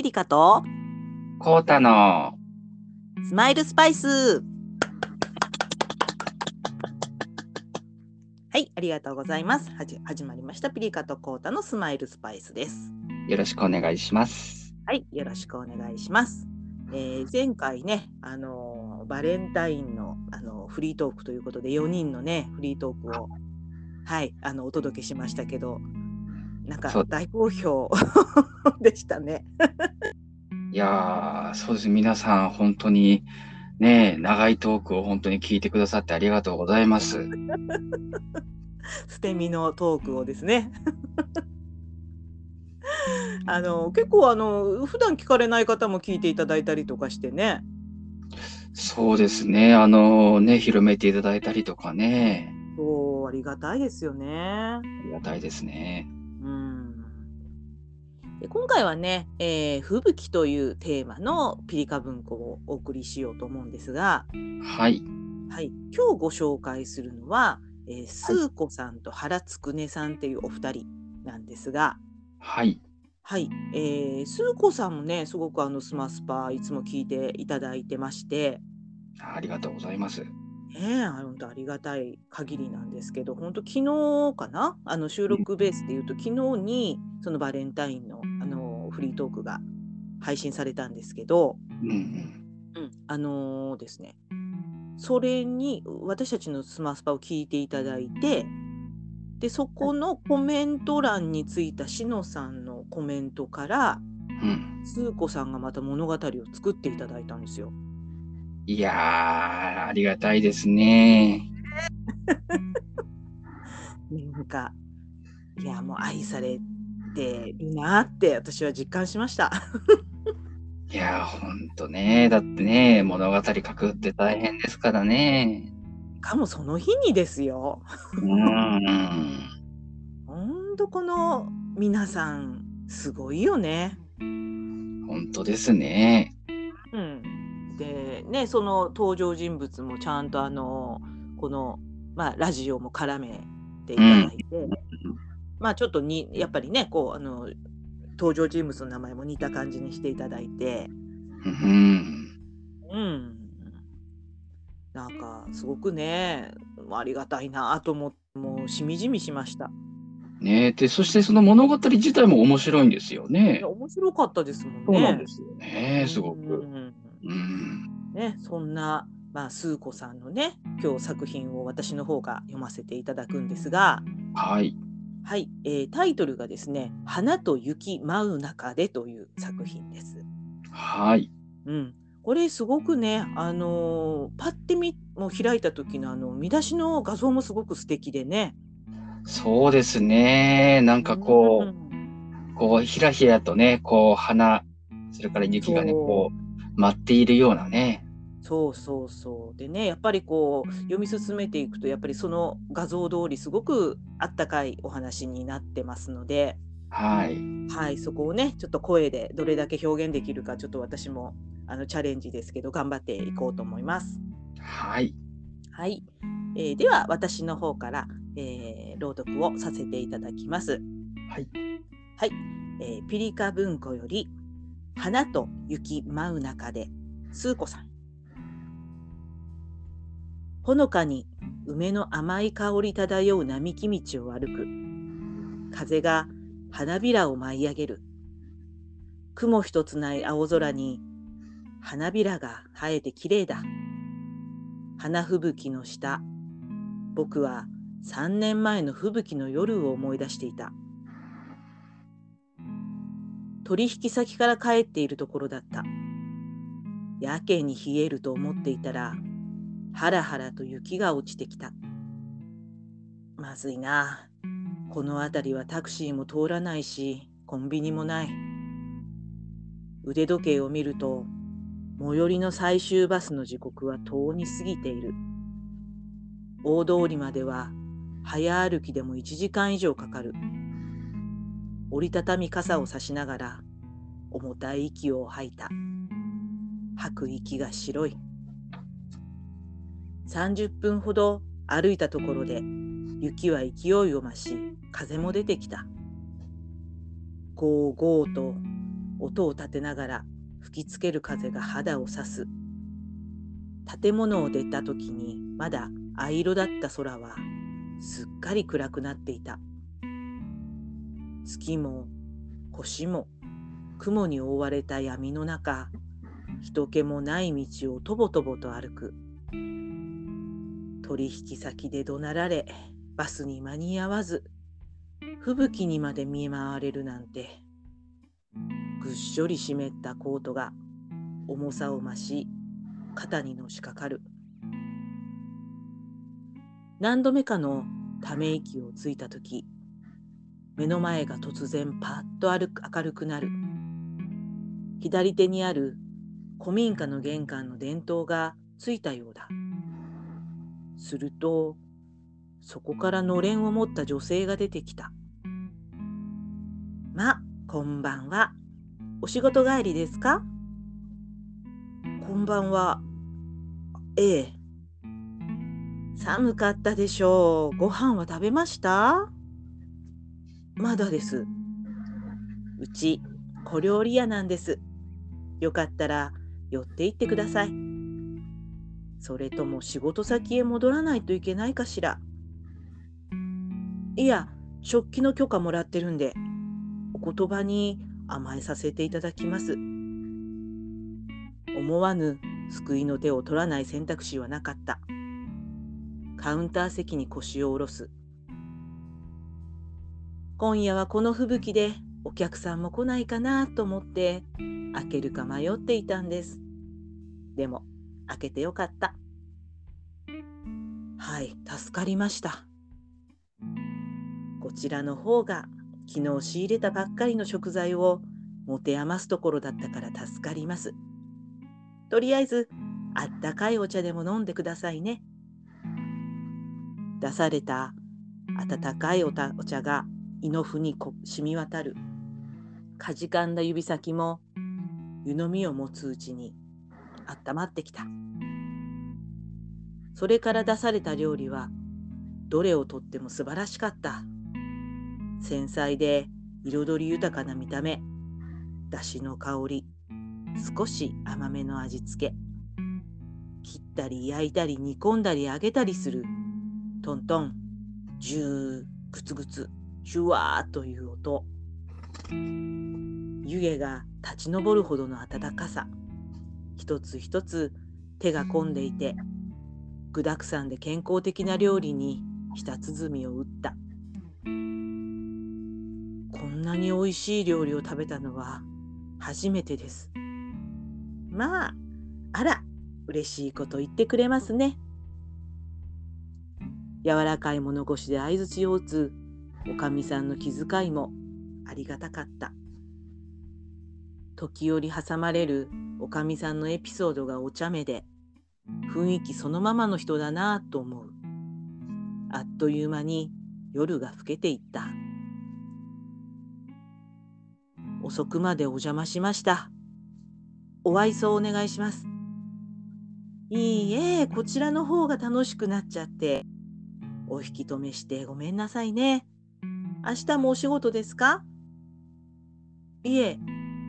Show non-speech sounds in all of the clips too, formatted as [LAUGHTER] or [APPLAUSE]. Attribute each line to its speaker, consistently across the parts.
Speaker 1: ピリカと
Speaker 2: コータの
Speaker 1: スマイルスパイスはい、ありがとうございます。はじ始まりましたピリカとコータのスマイルスパイスです。
Speaker 2: よろしくお願いします。
Speaker 1: はい、よろしくお願いします。えー前回ね、あのーバレンタインの、あのーフリートークということで4人のねフリートークをはいあのお届けしましたけど、なんか大好評 [LAUGHS] でしたね。
Speaker 2: いやー、そうです。皆さん、本当にね、長いトークを本当に聞いてくださってありがとうございます。[LAUGHS]
Speaker 1: 捨て身のトークをですね。[LAUGHS] あの結構あの普段聞かれない方も聞いていただいたりとかしてね。
Speaker 2: そうですね。あのね、広めていただいたりとかね、
Speaker 1: そうありがたいですよね。
Speaker 2: ありがたいですね。
Speaker 1: うん。で今回はね、えー吹雪というテーマのピリカ文庫をお送りしようと思うんですが、
Speaker 2: はい。
Speaker 1: はい、今日ご紹介するのは、えー、スー子さんと原つくねさんっていうお二人なんですが、
Speaker 2: はい。
Speaker 1: はい、えー、スー子さんもね、すごくあのスマスパいつも聞いていただいてまして、
Speaker 2: ありがとうございます。
Speaker 1: ねえ、本当ありがたい限りなんですけど、本当昨日かな、あの収録ベースで言うと、昨日にそのバレンタインのフリートークが配信されたんですけど、
Speaker 2: うんうん。
Speaker 1: うん、あのーですね、それに私たちのスマスパを聞いていただいて、でそこのコメント欄についたしのさんのコメントから、
Speaker 2: うん。
Speaker 1: スー子さんがまた物語を作っていただいたんですよ。
Speaker 2: いやー、ありがたいですね。[LAUGHS]
Speaker 1: なんか、いや、もう愛されてるなって私は実感しました。
Speaker 2: いやー、ほんとね。だってね、物語書くって大変ですからね。
Speaker 1: かもその日にですよ。
Speaker 2: うーん。
Speaker 1: ほんとこの皆さん、すごいよね。
Speaker 2: 本当ですね。
Speaker 1: うん、でねその登場人物もちゃんとあのこの、まあ、ラジオも絡めていただいて、まあちょっとにやっぱりねこうあの登場人物の名前も似た感じにしていただいて、
Speaker 2: うん。
Speaker 1: うん、なんかすごくねありがたいなと思ってもうしみじみしました。
Speaker 2: ねで、そしてその物語自体も面白いんですよ
Speaker 1: い
Speaker 2: ね
Speaker 1: や。面白かったですもんね。
Speaker 2: そうなんですよね、すご
Speaker 1: うん
Speaker 2: く。うん。
Speaker 1: ね、そんな、まあ、スー子さんのね今日作品を私の方が読ませていただくんですが、
Speaker 2: はい。
Speaker 1: はいえータイトルがですね「花と雪舞う中で」という作品です。
Speaker 2: はい。
Speaker 1: うん、これすごくね、あのーパッて見もう開いた時のあの見出しの画像もすごく素敵でね。
Speaker 2: そうですね。なんかこう、
Speaker 1: ん
Speaker 2: こう、ひらひらとね、こう、花、それから雪がね、こう、舞っているようなね。
Speaker 1: そうそうそうでねやっぱりこう読み進めていくとやっぱりその画像通りすごくあったかいお話になってますので。
Speaker 2: はい。
Speaker 1: はい、そこをね、ちょっと声でどれだけ表現できるか、ちょっと私もあのチャレンジですけど、頑張っていこうと思います。
Speaker 2: はい。
Speaker 1: はい、えーでは私の方から、えー朗読をさせていただきます。
Speaker 2: はい。
Speaker 1: はい、えーピリカ文庫より花と雪舞う中で、スー子さん。ほのかに梅の甘い香り漂う並木道を歩く。風が花びらを舞い上げる。雲一つない青空に花びらが生えてきれいだ。花吹雪の下、僕は3年前の吹雪の夜を思い出していた。取引先から帰っているところだった。やけに冷えると思っていたら、はらはらと雪が落ちてきた。まずいな。この辺りはタクシーも通らないし、コンビニもない。腕時計を見ると、最寄りの最終バスの時刻はとうに過ぎている。大通りまでは早歩きでも1時間以上かかる。折りたたみ傘を差しながら重たい息を吐いた。吐く息が白い。30分ほど歩いたところで雪は勢いを増し風も出てきた。ゴーゴーと音を立てながら吹きつける風が肌を刺す。建物を出た時にまだ藍色だった空はすっかり暗くなっていた。月も星も雲に覆われた闇の中、人気もない道をとぼとぼと歩く。取引先で怒鳴られ、バスに間に合わず、吹雪にまで見え回れるなんて。ぐっしょり湿ったコートが重さを増し、肩にのしかかる。何度目かのため息をついたとき、目の前が突然パッと明るくなる。左手にある古民家の玄関の電灯がついたようだ。すると、そこからのれんを持った女性が出てきた。ま、こんばんは。お仕事帰りですかこんばんは。ええ。寒かったでしょう。ご飯は食べましたまだです。うち、小料理屋なんです。よかったら寄って行ってください。それとも仕事先へ戻らないといけないかしら？いや、食器の許可もらってるんで、お言葉に甘えさせていただきます。思わぬ救いの手を取らない選択肢はなかった。カウンター席に腰を下ろす。今夜はこの吹雪でお客さんも来ないかなと思って開けるか迷っていたんです。でも開けてよかった。はい、助かりました。こちらの方が昨日仕入れたばっかりの食材を持て余すところだったから助かります。とりあえず、あったかいお茶でも飲んでくださいね。出された温かいお茶が胃の腑に染み渡る。かじかんだ指先も湯飲みを持つうちにあったまってきた。それから出された料理はどれをとっても素晴らしかった。繊細で彩り豊かな見た目、だしの香り、少し甘めの味付け。切ったり焼いたり煮込んだり揚げたりする。トントン、ジュー、グツグツ、ジュワーという音。湯気が立ち上るほどの温かさ。一つ一つ手が込んでいて、具沢山で健康的な料理に舌鼓を打った。こんなに美味しい料理を食べたのは初めてです。まあ、あら、嬉しいこと言ってくれますね。柔らかい物腰で相づちを打つおかみさんの気遣いもありがたかった。時折挟まれるおかみさんのエピソードがお茶目で、雰囲気そのままの人だなぁと思う。あっという間に夜が更けていった。遅くまでお邪魔しました。お愛想お願いします。いいえ、こちらの方が楽しくなっちゃって。お引き止めしてごめんなさいね。明日もお仕事ですか？いえ、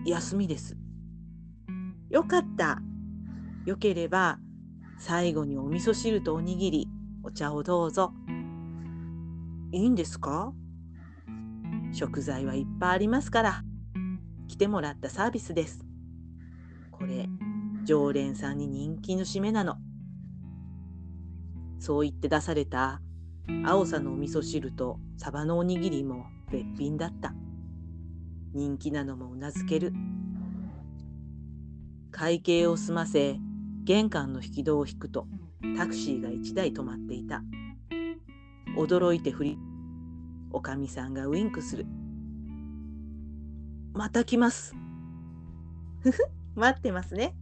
Speaker 1: 休みです。よかった。よければ、最後にお味噌汁とおにぎり、お茶をどうぞ。いいんですか？食材はいっぱいありますから。来てもらったサービスです。これ、常連さんに人気の締めなの。そう言って出された青さのお味噌汁とサバのおにぎりも別品だった。人気なのもうなずける。会計を済ませ、玄関の引き戸を引くとタクシーが1台止まっていた。驚いて振り、おかみさんがウインクする。また来ます。ふふ、待ってますね。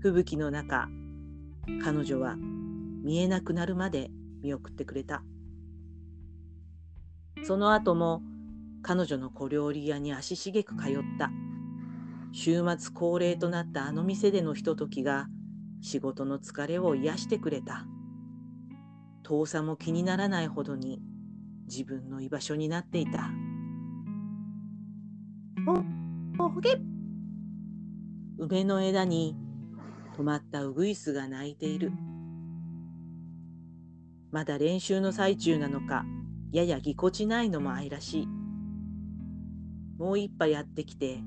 Speaker 1: 吹雪の中、彼女は見えなくなるまで見送ってくれた。その後も彼女の小料理屋に足しげく通った。週末恒例となったあの店でのひとときが仕事の疲れを癒してくれた。遠さも気にならないほどに自分の居場所になっていた。おほげ梅の枝に止まったウグイスが鳴いている。まだ練習の最中なのか、ややぎこちないのも愛らしい。もう一杯やってきて、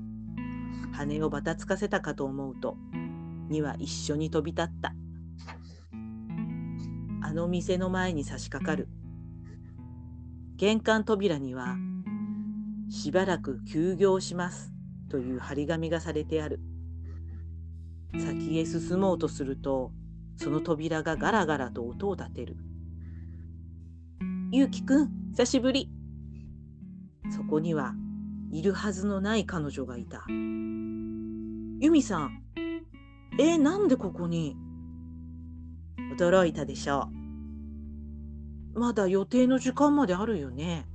Speaker 1: 羽をばたつかせたかと思うと、には一緒に飛び立った。あの店の前に差し掛かる。玄関扉には、しばらく休業しますという張り紙がされてある。先へ進もうとすると、その扉がガラガラと音を立てる。ゆうきくん、久しぶり。そこには、いるはずのない彼女がいた。ユミさん、えー、なんでここに？驚いたでしょう。まだ予定の時間まであるよね。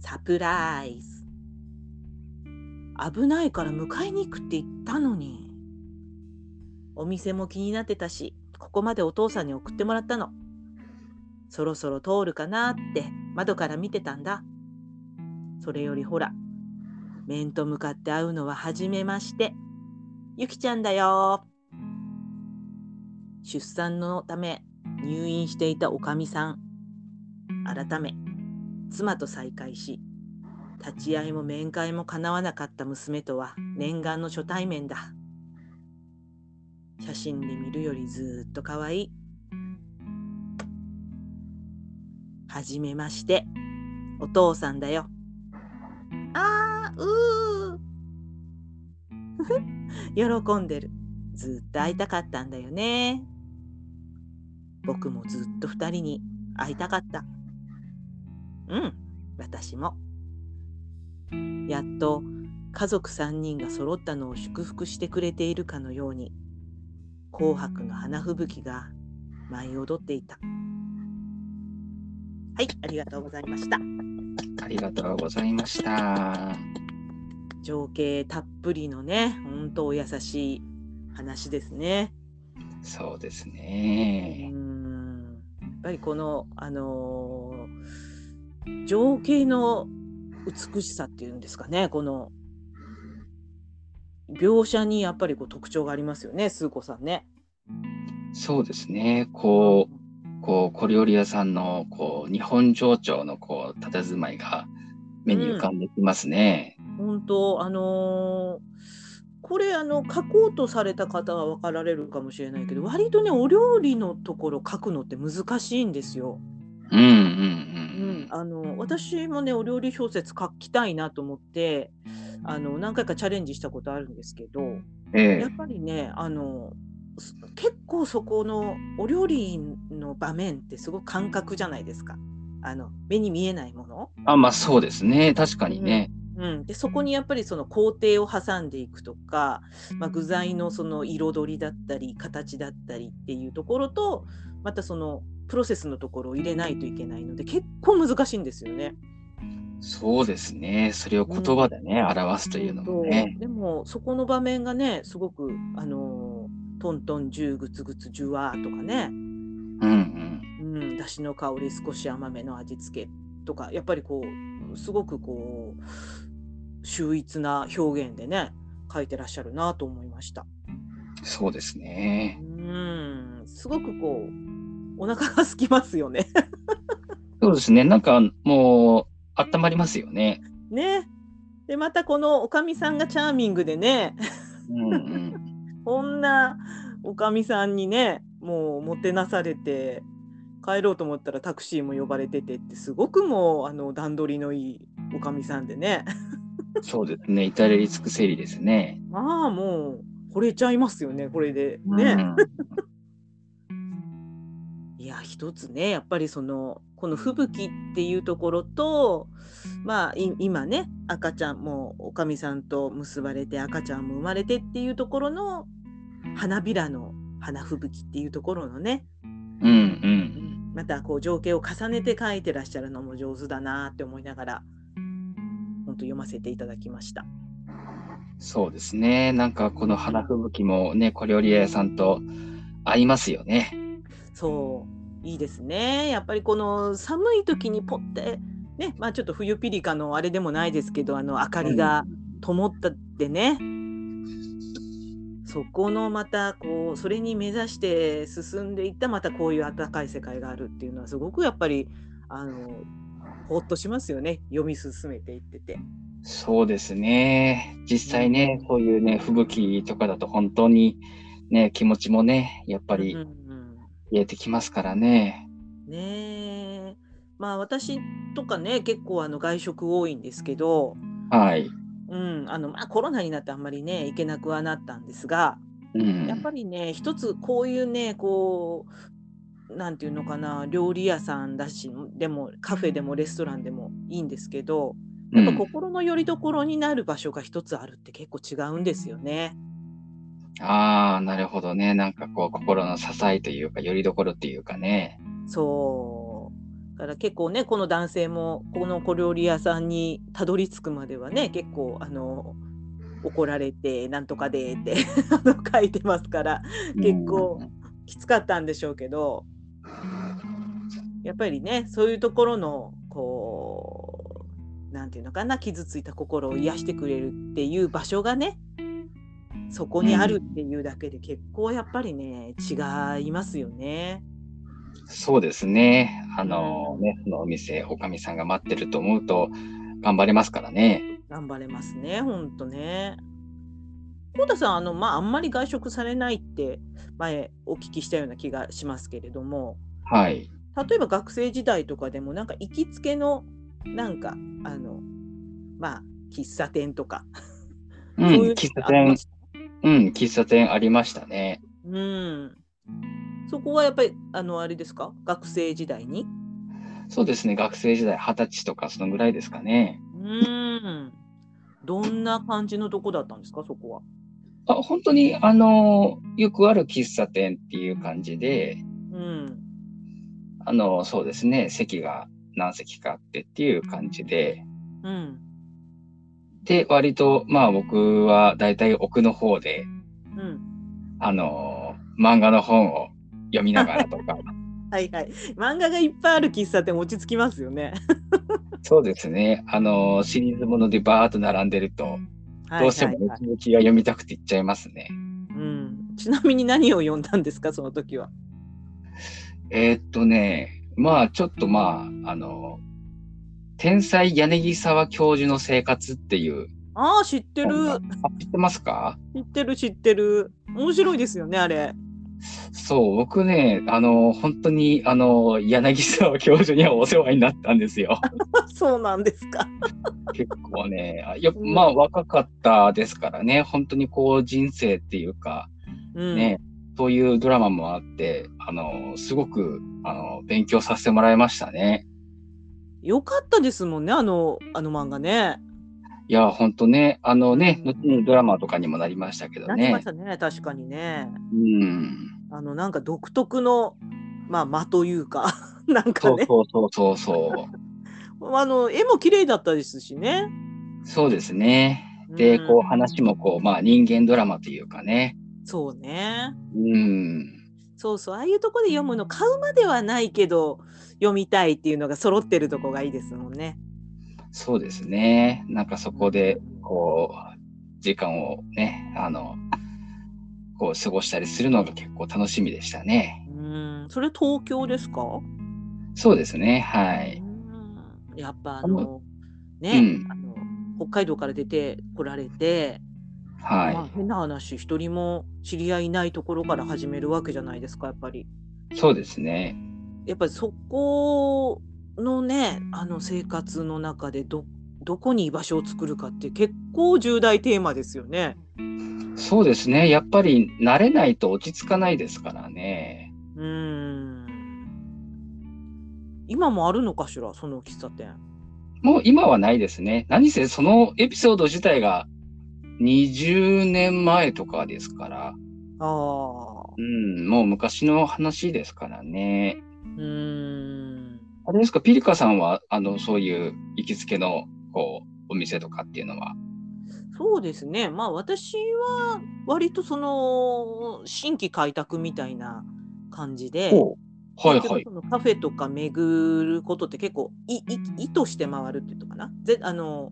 Speaker 1: サプライズ。危ないから迎えに行くって言ったのに。お店も気になってたし、ここまでお父さんに送ってもらったの。そろそろ通るかなって窓から見てたんだ。それよりほら、面と向かって会うのは初めまして。ゆきちゃんだよ。出産のため入院していたおかみさん。改め、妻と再会し、立ち会いも面会もかなわなかった娘とは念願の初対面だ。写真で見るよりずっと可愛い。はじめまして、お父さんだよ。あー、うー。[LAUGHS] 喜んでる。ずっと会いたかったんだよね。僕もずっと2人に会いたかった。うん、私も。やっと家族3人が揃ったのを祝福してくれているかのように紅白の花吹雪が舞い踊っていた。はい、ありがとうございました。
Speaker 2: ありがとうございました。
Speaker 1: 情景たっぷりのね、本当お優しい話ですね。
Speaker 2: そうですね。
Speaker 1: うんやっぱりこの、あのー、情景の美しさっていうんですかね、この描写にやっぱりこう特徴がありますよね、スー子さんね。
Speaker 2: そうですね。こう、こう小料理屋さんのこう日本情緒のこう佇まいが目に浮かんできますね。
Speaker 1: うん、本当あのー、これあの書こうとされた方は分かられるかもしれないけど割とねお料理のところ書くのって難しいんですよ。
Speaker 2: うんうんうん。う
Speaker 1: ん、あの私もねお料理小説書きたいなと思ってあの何回かチャレンジしたことあるんですけど、ええ、やっぱりねあの結構そこのお料理の場面ってすごく感覚じゃないですかあの目に見えないもの。
Speaker 2: あまあそうですね確かにね。
Speaker 1: うん、うん、でそこにやっぱりその工程を挟んでいくとか、まあ、具材のその彩りだったり形だったりっていうところとまたそのプロセスのところを入れないといけないので結構難しいんですよね。
Speaker 2: そうですね。それを言葉でね、うん、表すというのもね。
Speaker 1: でも、そこの場面がね、すごく、あのトントン、ジューグツグツ、ジュワーとかね。
Speaker 2: うんうん。
Speaker 1: うん、だしの香り、少し甘めの味付けとか、やっぱりこう、すごくこう、秀逸な表現でね、書いてらっしゃるなと思いました。
Speaker 2: そうですね。
Speaker 1: うん、すごくこう、お腹が空きますよね。
Speaker 2: そうですね。なんかもう、温まりますよね。
Speaker 1: ね。でまたこのおかみさんがチャーミングでね、
Speaker 2: うんうん、
Speaker 1: こんなおかみさんにねもうもてなされて帰ろうと思ったらタクシーも呼ばれててってすごくもうあの段取りのいいおかみさんでね。
Speaker 2: そうですね至れり尽くせりですね。
Speaker 1: まあもう惚れちゃいますよねこれでね。うんいや一つねやっぱりそのこの吹雪っていうところとまあ今ね赤ちゃんもおかみさんと結ばれて赤ちゃんも生まれてっていうところの花びらの花吹雪っていうところのね、
Speaker 2: うんうん、
Speaker 1: またこう情景を重ねて書いてらっしゃるのも上手だなって思いながら本当読ませていただきました。
Speaker 2: そうですねなんかこの花吹雪もね小料理屋さんと合いますよね。
Speaker 1: そういいですね。やっぱりこの寒い時にポッてねまあちょっと冬ピリカのあれでもないですけどあの明かりが灯ったってね。そこのまたこうそれに目指して進んでいったまたこういう温かい世界があるっていうのはすごくやっぱりあのほっとしますよね。読み進めていってて。
Speaker 2: そうですね。実際ね、そういうね、吹雪とかだと本当にね、気持ちもね、やっぱり
Speaker 1: うんうん
Speaker 2: 癒えてきますからね。
Speaker 1: ねえまあ私とかね結構あの外食多いんですけど、
Speaker 2: はい。
Speaker 1: うんあのまあ、コロナになってあんまりね行けなくはなったんですが
Speaker 2: うん。
Speaker 1: やっぱりね一つこういうねこうなんていうのかな料理屋さんだしでもカフェでもレストランでもいいんですけどやっぱ心の拠り所になる場所が一つあるって結構違うんですよね。
Speaker 2: ああ、なるほどね。なんかこう、心の支えというか、拠り所っていうかね。
Speaker 1: そうだから結構ねこの男性もこの小料理屋さんにたどり着くまではね結構あの怒られてなんとかでって [LAUGHS] 書いてますから結構きつかったんでしょうけどやっぱりねそういうところのこうなんていうのかな傷ついた心を癒してくれるっていう場所がねそこにあるっていうだけで結構やっぱりね違いますよね。
Speaker 2: そうですね。あのね、そのお店、おかみさんが待ってると思うと、頑張れますからね。
Speaker 1: 頑張れますね、ほんとね。コウタさん、あの、まあ、あんまり外食されないって前お聞きしたような気がしますけれども、
Speaker 2: はい。
Speaker 1: 例えば学生時代とかでもなんか行きつけのなんかあのまあ喫茶店とか、
Speaker 2: うん、
Speaker 1: そういう
Speaker 2: 喫茶店うん、喫茶店ありましたね。
Speaker 1: うん。そこはやっぱりあのあれですか？学生時代に？
Speaker 2: そうですね、学生時代、二十歳とかそのぐらいですかね。
Speaker 1: うん。どんな感じのとこだったんですか？そこは。
Speaker 2: あ本当に、あの、よくある喫茶店っていう感じで、
Speaker 1: うん。
Speaker 2: あの、そうですね、席が何席かあってっていう感じで、
Speaker 1: うん。
Speaker 2: で、割と、まあ僕は大体奥の方で、
Speaker 1: うん。
Speaker 2: あの、漫画の本を読みながらとか、[LAUGHS]
Speaker 1: はいはい。漫画がいっぱいある喫茶店落ち着きますよね。[LAUGHS]
Speaker 2: そうですね、あの、シリーズものでバーっと並んでると、どうしても続きが読みたくていっちゃいますね。
Speaker 1: うん。ちなみに何を読んだんですかその時は？
Speaker 2: えーっとね、まあちょっとまあ、あの、天才柳沢教授の生活っていう、
Speaker 1: ああ知ってる。
Speaker 2: あ知ってますか？
Speaker 1: 知ってる知ってる。面白いですよねあれ。
Speaker 2: そう、僕ね、あの、本当に、あの、柳沢教授にはお世話になったんですよ。[LAUGHS]
Speaker 1: そうなんですか。
Speaker 2: 結構ね、あよ
Speaker 1: うん
Speaker 2: まあ若かったですからね、本当にこう人生っていうか、
Speaker 1: うん。
Speaker 2: ね、そういうドラマもあって、あの、すごく、あの、勉強させてもらいましたね。
Speaker 1: よかったですもんねあのあの漫画ね。
Speaker 2: いや、本当ね、あのね、
Speaker 1: うん
Speaker 2: 後にドラマとかにもなりましたけどね
Speaker 1: なりまし。たね確かにね。
Speaker 2: うん。
Speaker 1: あのなんか独特のまあ間というか [LAUGHS] なんか
Speaker 2: そう
Speaker 1: ね
Speaker 2: そうそうそうそう。[LAUGHS]
Speaker 1: あの絵も綺麗だったですしね。
Speaker 2: そうですね。で、
Speaker 1: うん
Speaker 2: こう話もこう、まあ人間ドラマというかね。
Speaker 1: そうね。
Speaker 2: うん。
Speaker 1: そうそうああいうとこで読むの買うまではないけど読みたいっていうのが揃ってるとこがいいですもんね。
Speaker 2: そうですね。なんかそこで、こう、時間をね、あの、こう過ごしたりするのが結構楽しみでしたね。
Speaker 1: うんそれ東京ですか？
Speaker 2: そうですね。はい。
Speaker 1: うんやっぱあのね、
Speaker 2: うん
Speaker 1: あの北海道から出てこられて、
Speaker 2: はい。
Speaker 1: まあ、変な話一人も知り合いいないところから始めるわけじゃないですかやっぱり。
Speaker 2: そうですね。
Speaker 1: やっぱりそこのねあの生活の中でどどこに居場所を作るかって結構重大テーマですよね。
Speaker 2: そうですね。やっぱり慣れないと落ち着かないですからね。
Speaker 1: うん今もあるのかしらその喫茶店。
Speaker 2: もう今はないですね。何せそのエピソード自体が20年前とかですから、
Speaker 1: ああ
Speaker 2: うん、もう昔の話ですからね。
Speaker 1: うん
Speaker 2: あれですか、ピリカさんは、あの、そういう行きつけの、こう、お店とかっていうのは？
Speaker 1: そうですねまあ私は割とその新規開拓みたいな感じで。
Speaker 2: はいはい
Speaker 1: カフェとか巡ることって結構意図して回るっていうのかな？ぜあの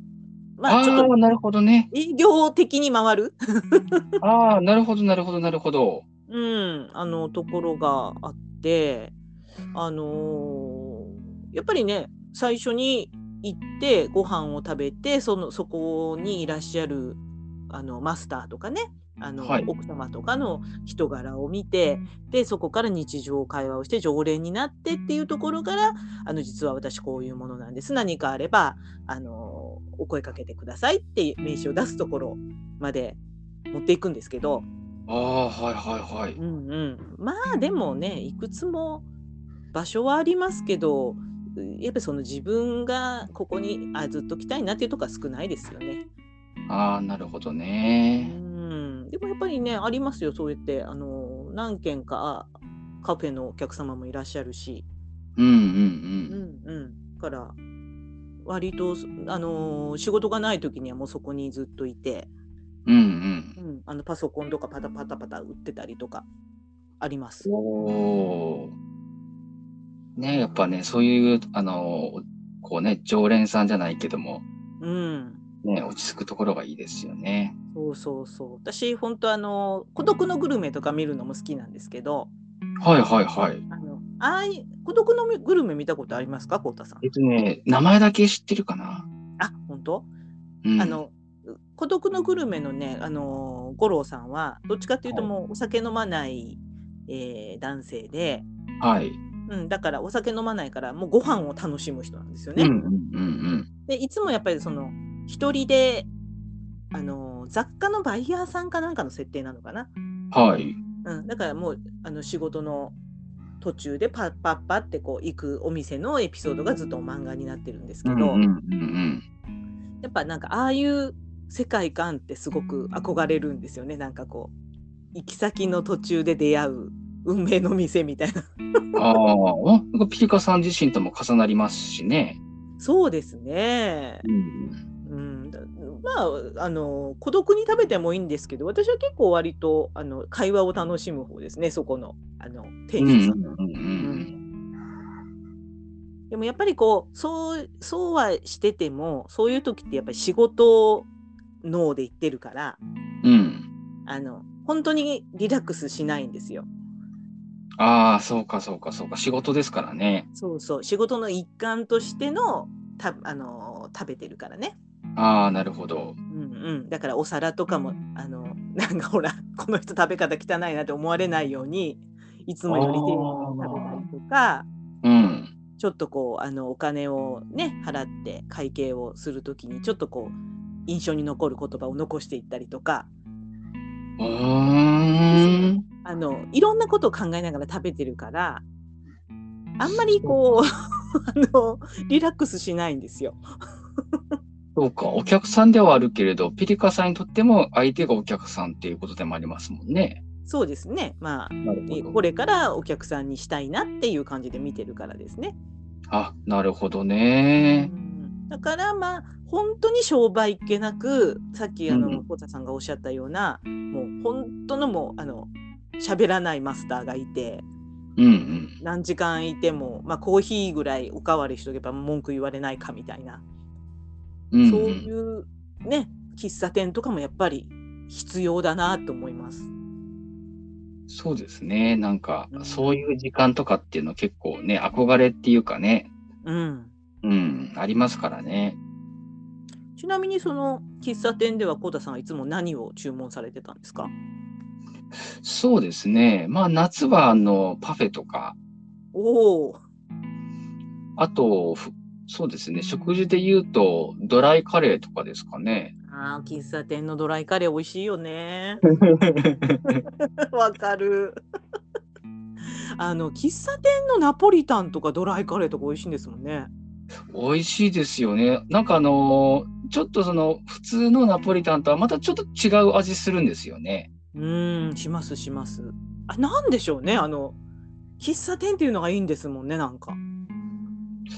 Speaker 1: まあちょっと
Speaker 2: なるほどね。
Speaker 1: 営業的に回る、
Speaker 2: ああ、なるほど、なるほど、なるほど。
Speaker 1: うん、あのところがあって、あのーやっぱりね最初に行ってご飯を食べてそのそこにいらっしゃるあのマスターとかねあの、
Speaker 2: はい
Speaker 1: 奥様とかの人柄を見てでそこから日常会話をして常連になってっていうところからあの実は私こういうものなんです何かあればあのお声かけてくださいっていう名刺を出すところまで持っていくんですけど。
Speaker 2: ああ、はいはいはい。
Speaker 1: うんうん、まあでもねいくつも場所はありますけどやっぱりその自分がここにあずっと来たいなっていうとこは少ないですよね。
Speaker 2: ああ、なるほど
Speaker 1: う
Speaker 2: ね。
Speaker 1: ん、でもやっぱりねありますよそうやって。あの何軒かカフェのお客様もいらっしゃるし、う
Speaker 2: うんうん。うん。
Speaker 1: んうん、だから割とあの仕事がない時にはもうそこにずっといて、
Speaker 2: うんうん。
Speaker 1: うん、あのパソコンとかパタパタパタ売ってたりとか。あります。
Speaker 2: おー。ねやっぱね、そういう、あの、こうね、常連さんじゃないけども、
Speaker 1: うん
Speaker 2: ね、落ち着くところがいいですよね。
Speaker 1: そうそうそう。私、本当あの、孤独のグルメとか見るのも好きなんですけど、
Speaker 2: はいはいはい。
Speaker 1: あの、ああい孤独のグルメ見たことありますか、こうたさん
Speaker 2: え。っとね、名前だけ知ってるかな。
Speaker 1: あ、本当、
Speaker 2: うん、
Speaker 1: あの、孤独のグルメのね、あの、五郎さんは、どっちかっていうと
Speaker 2: はい
Speaker 1: もうお酒飲まない、えー男性で、
Speaker 2: はい。
Speaker 1: うん、だからお酒飲まないから、もうご飯を楽しむ人なんですよね。
Speaker 2: うんうんうん
Speaker 1: で、いつもやっぱりその、一人で、あの、雑貨のバイヤーさんかなんかの設定なのかな？
Speaker 2: うん。はい。
Speaker 1: うん、だからもうあの仕事の途中でパッパッパってこう行くお店のエピソードがずっと漫画になってるんですけど、やっぱなんかああいう世界観ってすごく憧れるんですよねなんかこう行き先の途中で出会う運命の店みたいな
Speaker 2: うん。ああ、なんかピリカさん自身とも重なりますしね。
Speaker 1: そうですね、
Speaker 2: うん。
Speaker 1: まああの孤独に食べてもいいんですけど私は結構割とあの会話を楽しむ方ですねそこのあの店主さん
Speaker 2: うんうん
Speaker 1: でもやっぱりこうそうそうはしててもそういう時ってやっぱり仕事脳で言ってるから
Speaker 2: うん。うん。
Speaker 1: あの本当にリラックスしないんですよ。
Speaker 2: ああ、そうかそうかそうか。仕事ですからね。
Speaker 1: そうそう仕事の一環としてのたあの食べてるからね。
Speaker 2: ああ、なるほど。
Speaker 1: うんうん、だからお皿とかもあのなんかほらこの人食べ方汚いなって思われないようにいつもより丁寧に食べたりとか
Speaker 2: うん。
Speaker 1: ちょっとこうあのお金をね払って会計をする時にちょっとこう印象に残る言葉を残していったりとか
Speaker 2: うーん。
Speaker 1: あのいろんなことを考えながら食べてるからあんまりこう [LAUGHS] あのリラックスしないんですよ。
Speaker 2: そうか。お客さんではあるけれど、ピリカさんにとっても相手がお客さんっていうことでもありますもんね。
Speaker 1: そうですねまあ。これからお客さんにしたいなっていう感じで見てるからですね。
Speaker 2: あ、なるほどね。
Speaker 1: うんだからまあ本当に商売っ気なくさっきあ
Speaker 2: うん
Speaker 1: のコウタさんがおっしゃったような、もう本当のもうあの喋らないマスターがいて
Speaker 2: うんうん。
Speaker 1: 何時間いても、まあ、コーヒーぐらいおかわりしとけば文句言われないかみたいな、
Speaker 2: うんうん、
Speaker 1: そういうね喫茶店とかもやっぱり必要だなと思います。
Speaker 2: そうですね。なんか
Speaker 1: う、ん
Speaker 2: そういう時間とかっていうの結構ね、憧れっていうかね、
Speaker 1: うん、
Speaker 2: うん、ありますからね。
Speaker 1: ちなみにその喫茶店ではコウタさんはいつも何を注文されてたんですか？
Speaker 2: そうですね。まあ、夏はあの、パフェとか、
Speaker 1: おお
Speaker 2: あと、ふそうですね。食事で言うと、ドライカレーとかですかね。
Speaker 1: あー喫茶店のドライカレー美味しいよね。[LAUGHS] わかる。あの喫茶店のナポリタンとかドライカレーとか美味しいんですもんね。
Speaker 2: 美味しいですよね。なんかあのーちょっとその、普通のナポリタンとはまたちょっと違う味するんですよね。
Speaker 1: うーん、しますします。あ、なんでしょうね。あの喫茶店っていうのがいいんですもんね。なんか。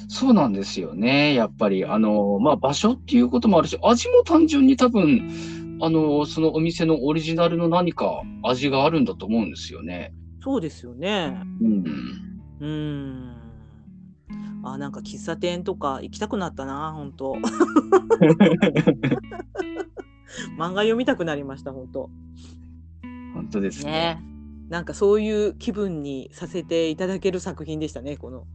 Speaker 2: そうなんですよね。やっぱり、あのーまあ、場所っていうこともあるし、味も単純に多分、あのーそのお店のオリジナルの何か味があるんだと思うんですよね。
Speaker 1: そうですよね。
Speaker 2: うん。
Speaker 1: うーん。あなんか喫茶店とか行きたくなったな本当 [LAUGHS] 漫画読みたくなりました本当
Speaker 2: 本当ですね
Speaker 1: ねなんかそういう気分にさせていただける作品でしたねこの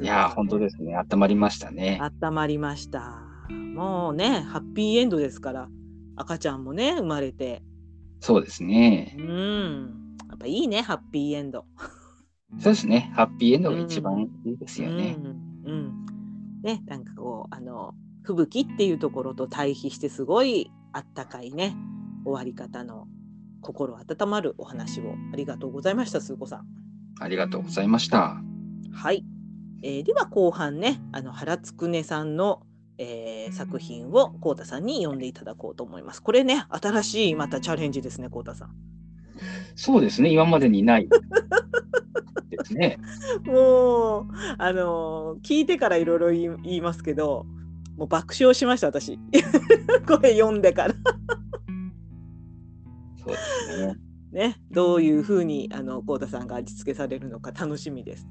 Speaker 2: いやー本当ですね。温まりましたね。
Speaker 1: 温まりました。もうねハッピーエンドですから赤ちゃんもね生まれて。
Speaker 2: そうですね。
Speaker 1: うん。やっぱいいねハッピーエンド。[LAUGHS]
Speaker 2: そうですね。ハッピーエンドが一番いいですよね、
Speaker 1: うん、うん、ねなんかこうあの吹雪っていうところと対比してすごいあったかいね終わり方の心温まるお話を。ありがとうございましたスー子さん。
Speaker 2: ありがとうございました。
Speaker 1: はい、えーでは後半ねあの原つくねさんの、えー作品をこうたさんに読んでいただこうと思います。これね新しいまたチャレンジですねこうたさん。
Speaker 2: そうですね今までにない。[LAUGHS] ですね。
Speaker 1: もうあのー聞いてからいろいろ言いますけどもう爆笑しました私。[LAUGHS] これ読んでから。
Speaker 2: そうですね。
Speaker 1: ねどういうふうにあのさんが味付けされるのか楽しみです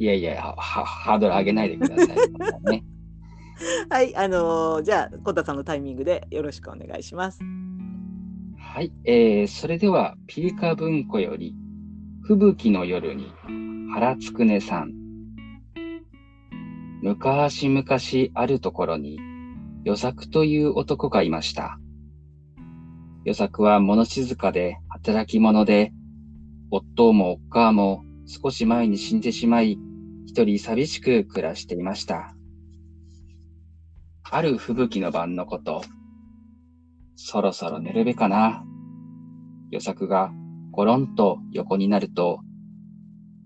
Speaker 2: いやいやハードル上げないでください。[LAUGHS] ね。
Speaker 1: はいあのーじゃあこうたさんのタイミングでよろしくお願いします。
Speaker 2: はい、えー、それではピリカ文庫より吹雪の夜に原つくねさん。昔々あるところに与作という男がいました。与作は物静かで働き者で、夫もおっかも少し前に死んでしまい、一人寂しく暮らしていました。ある吹雪の晩のこと、そろそろ寝るべかな。与作がゴロンと横になると、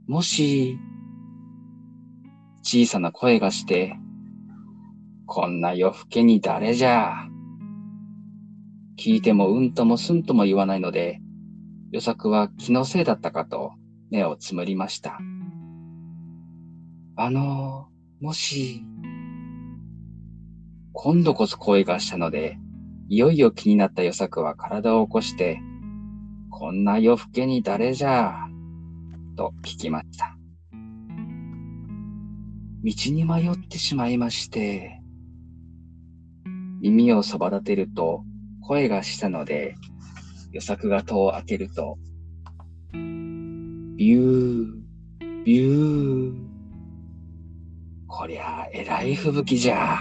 Speaker 2: もし、小さな声がして、こんな夜更けに誰じゃ。聞いてもうんともすんとも言わないので、与作は気のせいだったかと目をつむりました。あの、もし、今度こそ声がしたので、いよいよ気になった与作は体を起こして、こんな夜更けに誰じゃ、と聞きました。道に迷ってしまいまして、耳をそば立てると声がしたので、与作が戸を開けると、ビュー、ビュー。こりゃ、えらい吹雪じゃ。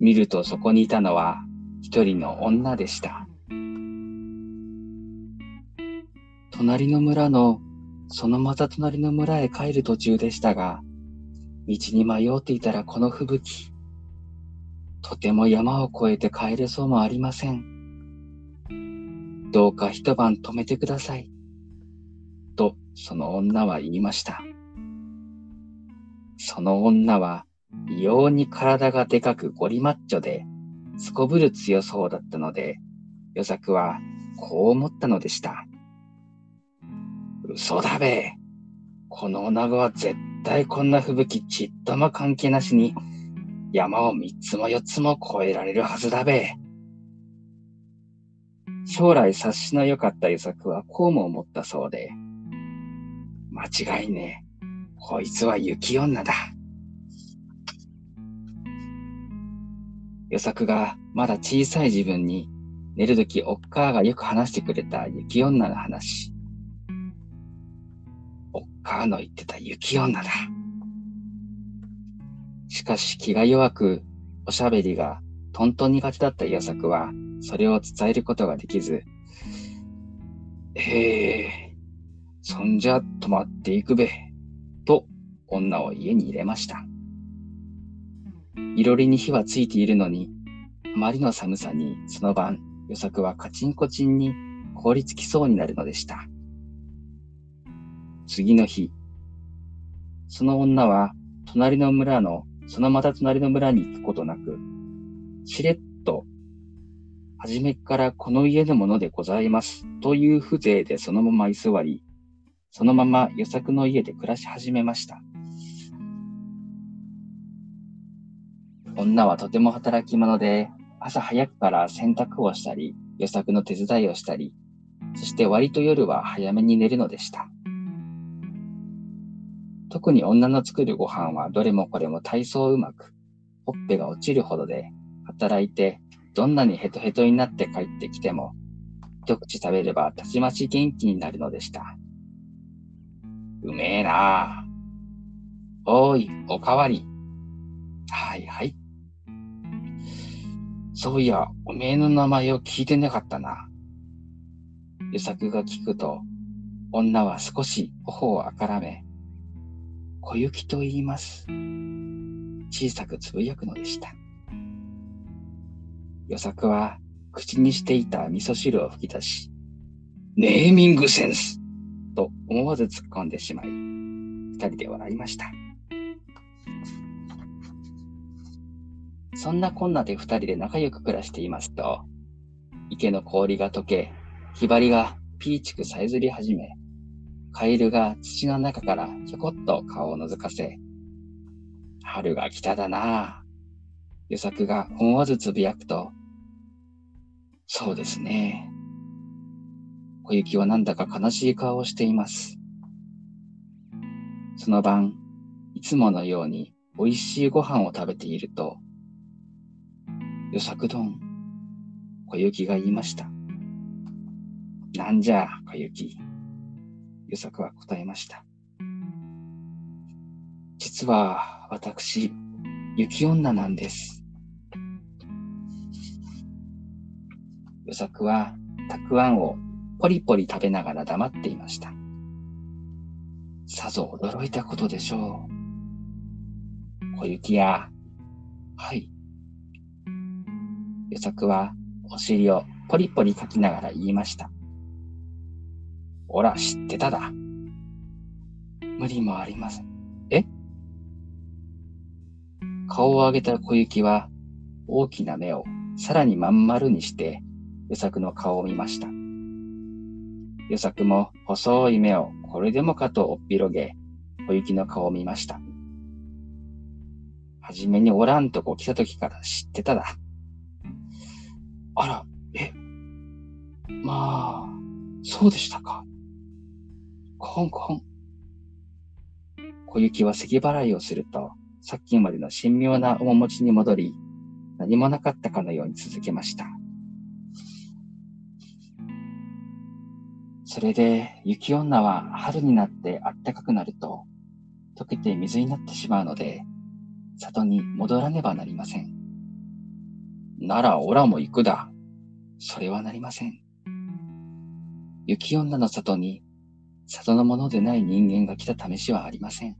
Speaker 2: 見るとそこにいたのは一人の女でした。隣の村の、そのまた隣の村へ帰る途中でしたが、道に迷っていたらこの吹雪。とても山を越えて帰れそうもありません。どうか一晩止めてください。と、その女は言いました。その女は、異様に体がでかくゴリマッチョで、すこぶる強そうだったので、与作はこう思ったのでした。嘘だべ。この女子は絶対こんな吹雪ちっとも関係なしに、山を三つも四つも越えられるはずだべ。将来察しの良かった与作はこうも思ったそうで、間違いねえ。こいつは雪女だ。与作がまだ小さい自分に寝るときおっかあがよく話してくれた雪女の話。おっかあの言ってた雪女だ。しかし気が弱く、おしゃべりがとんと苦手だった与作は、それを伝えることができず、へえ、そんじゃ泊まっていくべ、女を家に入れました。いろりに火はついているのに、あまりの寒さにその晩、与作はカチンコチンに凍りつきそうになるのでした。次の日、その女は隣の村の、そのまた隣の村に行くことなく、しれっと、はじめからこの家のものでございます、という風情でそのまま居座り、そのまま与作の家で暮らし始めました。女はとても働き者で、朝早くから洗濯をしたり、与作の手伝いをしたり、そして割と夜は早めに寝るのでした。特に女の作るご飯はどれもこれも体操うまく、ほっぺが落ちるほどで、働いてどんなにヘトヘトになって帰ってきても、一口食べればたちまち元気になるのでした。うめえなあ。おい、おかわり。はいはい。そういや、おめえの名前を聞いてなかったな。湯作が聞くと、女は少し頬をあからめ、小雪と言います。小さくつぶやくのでした。与作は口にしていた味噌汁を吹き出し、ネーミングセンスと思わず突っ込んでしまい、二人で笑いました。そんなこんなで二人で仲良く暮らしていますと、池の氷が溶け、ひばりがピーチクさえずり始め、カエルが土の中からひょこっと顔を覗かせ、春が来ただなぁ。与作が思わずつぶやくと、そうですね。小雪はなんだか悲しい顔をしています。その晩、いつものように美味しいご飯を食べていると、よさく丼、小雪が言いました。なんじゃ、小雪。よさくは答えました。実は私、雪女なんです。与作はたくあんをポリポリ食べながら黙っていました。さぞ驚いたことでしょう。小雪や、はい。与作はお尻をポリポリかきながら言いました。おら、知ってただ。無理もありません。え？顔を上げた小雪は大きな目をさらにまん丸にして与作の顔を見ました。与作も細い目をこれでもかとおっぴろげ、小雪の顔を見ました。はじめにおらんとこ来た時から知ってただ。あら、え、まあ、そうでしたか。コンコン。小雪は咳払いをすると、さっきまでの神妙な面持ちに戻り、何もなかったかのように続けました。それで、雪女は春になって暖かくなると、溶けて水になってしまうので、里に戻らねばなりません。なら、オラも行くだ。それはなりません。雪女の里に、里のものでない人間が来た試しはありません。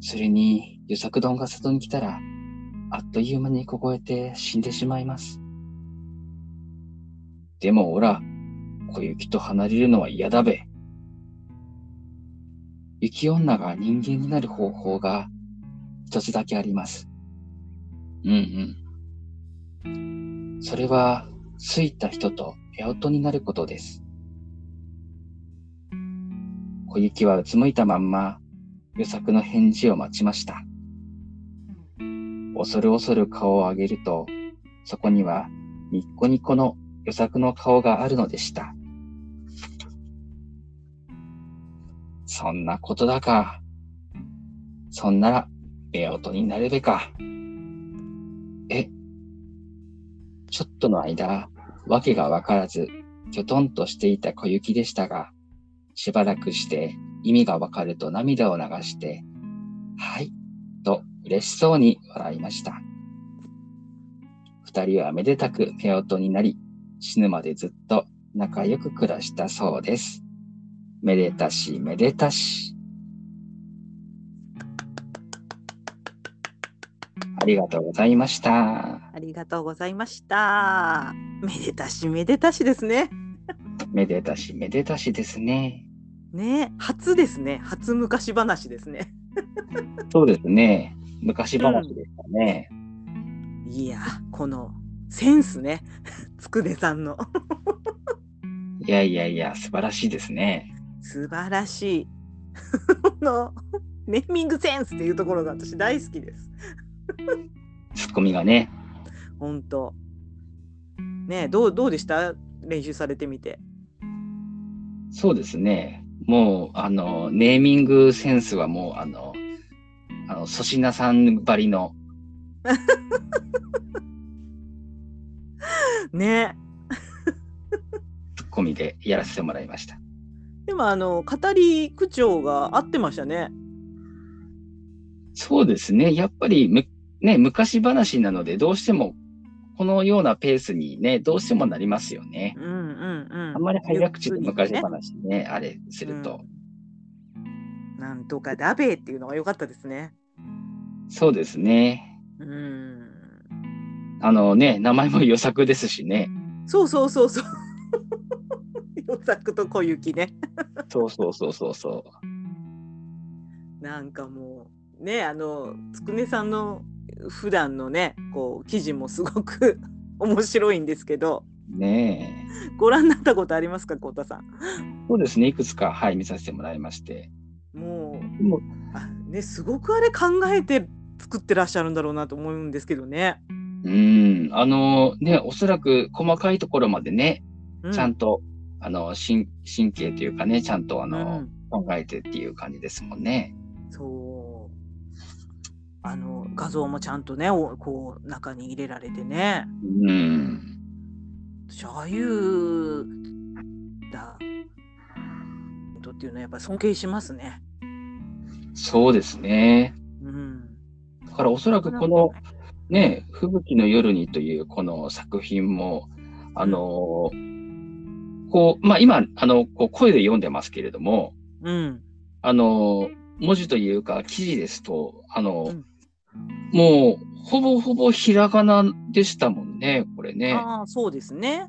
Speaker 2: それに、湯作丼が里に来たら、あっという間に凍えて死んでしまいます。でも、オラ、小雪と離れるのは嫌だべ。雪女が人間になる方法が一つだけあります。うんうん。それは、ついた人と夫婦になることです。小雪はうつむいたまんま、与作の返事を待ちました。恐る恐る顔を上げると、そこにはニッコニコの与作の顔があるのでした。そんなことだか。そんなら、夫婦になるべか。え？ちょっとの間、わけがわからず、きょとんとしていた小雪でしたが、しばらくして意味がわかると涙を流して、はい、と嬉しそうに笑いました。二人はめでたく夫婦になり、死ぬまでずっと仲良く暮らしたそうです。めでたしめでたし。ありがとうございました。
Speaker 1: ありがとうございました。めでたしめでたしですね。
Speaker 2: めでたしめでたしですね。
Speaker 1: ね、初ですね。初昔話ですね。
Speaker 2: そうですね。昔話でしたね。
Speaker 1: うん、いや、このセンスね。つくねさんの。
Speaker 2: いやいやいや、素晴らしいですね。
Speaker 1: 素晴らしい。のネーミングセンスっていうところが私大好きです。
Speaker 2: ツッコミがね。
Speaker 1: 本当。ねどうどうでした？練習されてみて。
Speaker 2: そうですね。もう、あの、ネーミングセンスはもう、あの、あの、粗品さんばりの、[LAUGHS]
Speaker 1: ね。
Speaker 2: ツッコミでやらせてもらいました。
Speaker 1: でもあの語り口調が合ってましたね。
Speaker 2: そうですね。やっぱりむ、ね、昔話なので、どうしても、このようなペースにね、どうしてもなりますよね。
Speaker 1: うんうんうん。
Speaker 2: あんまり早口で昔
Speaker 1: ゆっくりね
Speaker 2: 話ね、あれすると。
Speaker 1: うんなんとかだべっていうのが良かったですね。
Speaker 2: そうですね。
Speaker 1: うん。
Speaker 2: あのね、名前も予作ですしね。
Speaker 1: そうそうそうそう。[LAUGHS] 与作と小雪ね。
Speaker 2: そうそうそうそうそ
Speaker 1: なんかもうねあのつくねさんの普段のねこう記事もすごく [LAUGHS] 面白いんですけど
Speaker 2: う。ねえ。
Speaker 1: ご覧になったことありますか浩太さん？
Speaker 2: そうですね。いくつか、はい、見させてもらいまして。
Speaker 1: もう
Speaker 2: でも
Speaker 1: あねすごくあれ考えて作ってらっしゃるんだろうなと思うんですけどね。
Speaker 2: うん、あのね、おそらく細かいところまでね、
Speaker 1: う
Speaker 2: ちゃんと、あの、神神経というかね、ちゃんとあ
Speaker 1: う
Speaker 2: の、
Speaker 1: ん
Speaker 2: 考えてっていう感じですもんね。
Speaker 1: そうあの画像もちゃんとねおこう中に入れられてね
Speaker 2: うん。
Speaker 1: 私ああいうだとっていうのはやっぱり尊敬しますね。
Speaker 2: そうですね。
Speaker 1: うん、
Speaker 2: だからおそらくこの、ね、吹雪の夜にというこの作品も、あのこう、まあ今、あの、こう声で読んでますけれども、
Speaker 1: うん、
Speaker 2: あの文字というか記事ですと、あの、
Speaker 1: うん
Speaker 2: もう、ほぼほぼひらがなでしたもんね、これね。
Speaker 1: ああそうですね。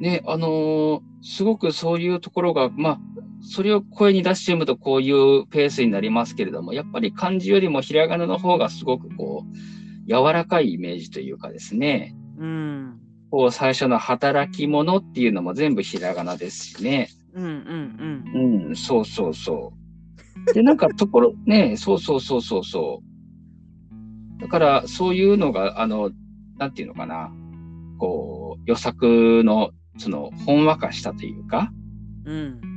Speaker 2: ね、あのーすごくそういうところが、まあ、それを声に出して読むとこういうペースになりますけれども、やっぱり漢字よりもひらがなの方がすごくこう、柔らかいイメージというかですね、
Speaker 1: うん、
Speaker 2: こう最初の働き者っていうのも全部ひらがなですしね。
Speaker 1: うんうん
Speaker 2: うん、そうそうそう。で、なんかところ、ね、そうそうそうそうそう。だから、そういうのが、あの、なんていうのかな、こう、予作の、その、ほんわかしたというか、
Speaker 1: うんうん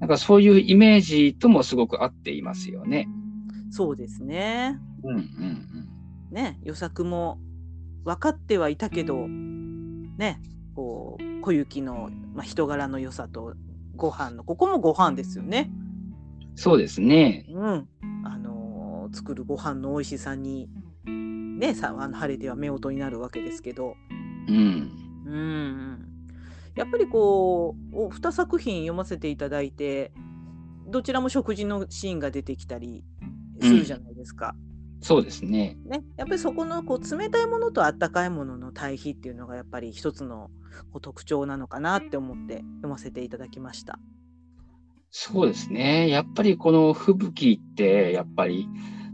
Speaker 2: なんかそういうイメージともすごく合っていますよね。
Speaker 1: そうですね。
Speaker 2: うんうん
Speaker 1: ね予作も分かってはいたけどねこう小雪の、まあ、人柄の良さとご飯のここもご飯ですよね。
Speaker 2: うん。そうですね。
Speaker 1: うん、あのー作るご飯の美味しさにねさあの晴れては夫婦になるわけですけど、
Speaker 2: うん。
Speaker 1: うん、やっぱりこうお2作品読ませていただいてどちらも食事のシーンが出てきたりするじゃないですか。
Speaker 2: そうですね。
Speaker 1: ね、やっぱりそこのこう冷たいものとあったかいものの対比っていうのがやっぱり一つのこう特徴なのかなって思って読ませていただきました。
Speaker 2: そうですね。やっぱりこの吹雪って、やっぱり